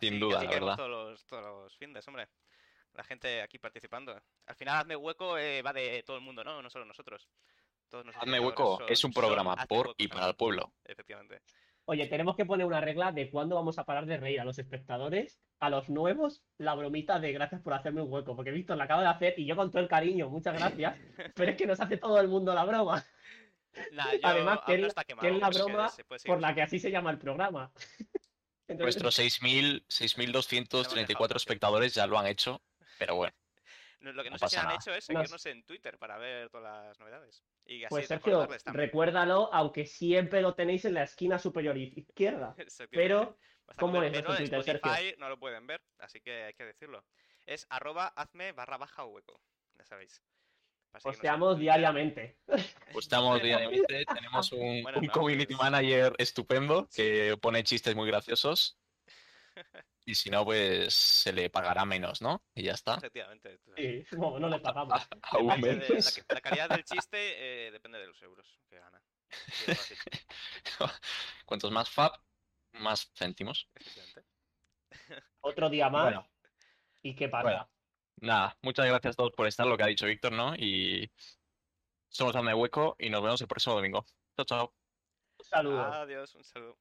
Sin duda, así la queremos verdad. todos los, todos los findes, hombre. La gente aquí participando. Al final, Hazme Hueco eh, va de todo el mundo, ¿no? No solo nosotros. Todos nuestros Hazme hueco son- es un programa por Hueco y para el pueblo. Efectivamente. Oye, tenemos que poner una regla de cuándo vamos a parar de reír a los espectadores, a los nuevos, la bromita de gracias por hacerme un hueco. Porque Víctor la acaba de hacer y yo con todo el cariño, muchas gracias. pero es que nos hace todo el mundo la broma. Nah, yo Además, que es- la broma Por la que así se llama el programa. Entonces, Nuestros 6.000 6.234 espectadores ya lo han hecho, pero bueno. No, Lo que no, no sé si han nada. hecho es No seguirnos en Twitter para ver todas las novedades. Y así Pues Sergio, recuérdalo, aunque siempre lo tenéis en la esquina superior izquierda. Pero, ¿cómo es en Twitter, Sergio? No lo pueden ver, así que hay que decirlo. Es arroba hazme barra baja hueco, ya sabéis. Posteamos en- diariamente. Posteamos diariamente, tenemos un, Bueno, un no, community pues- manager estupendo que pone chistes muy graciosos. Y si no, pues se le pagará menos, ¿no? Y ya está. Efectivamente. Sí, no, no le pagamos. Aún menos. la, la calidad del chiste eh, depende de los euros que gana. Cuantos más fab, más céntimos. efectivamente. Otro día más. Bueno, ¿Y qué pasa? Bueno. nada, muchas gracias a todos por estar, lo que ha dicho Víctor, ¿no? Y somos Dame Hueco y nos vemos el próximo domingo. Chao, chao. Un saludo. Adiós, un saludo.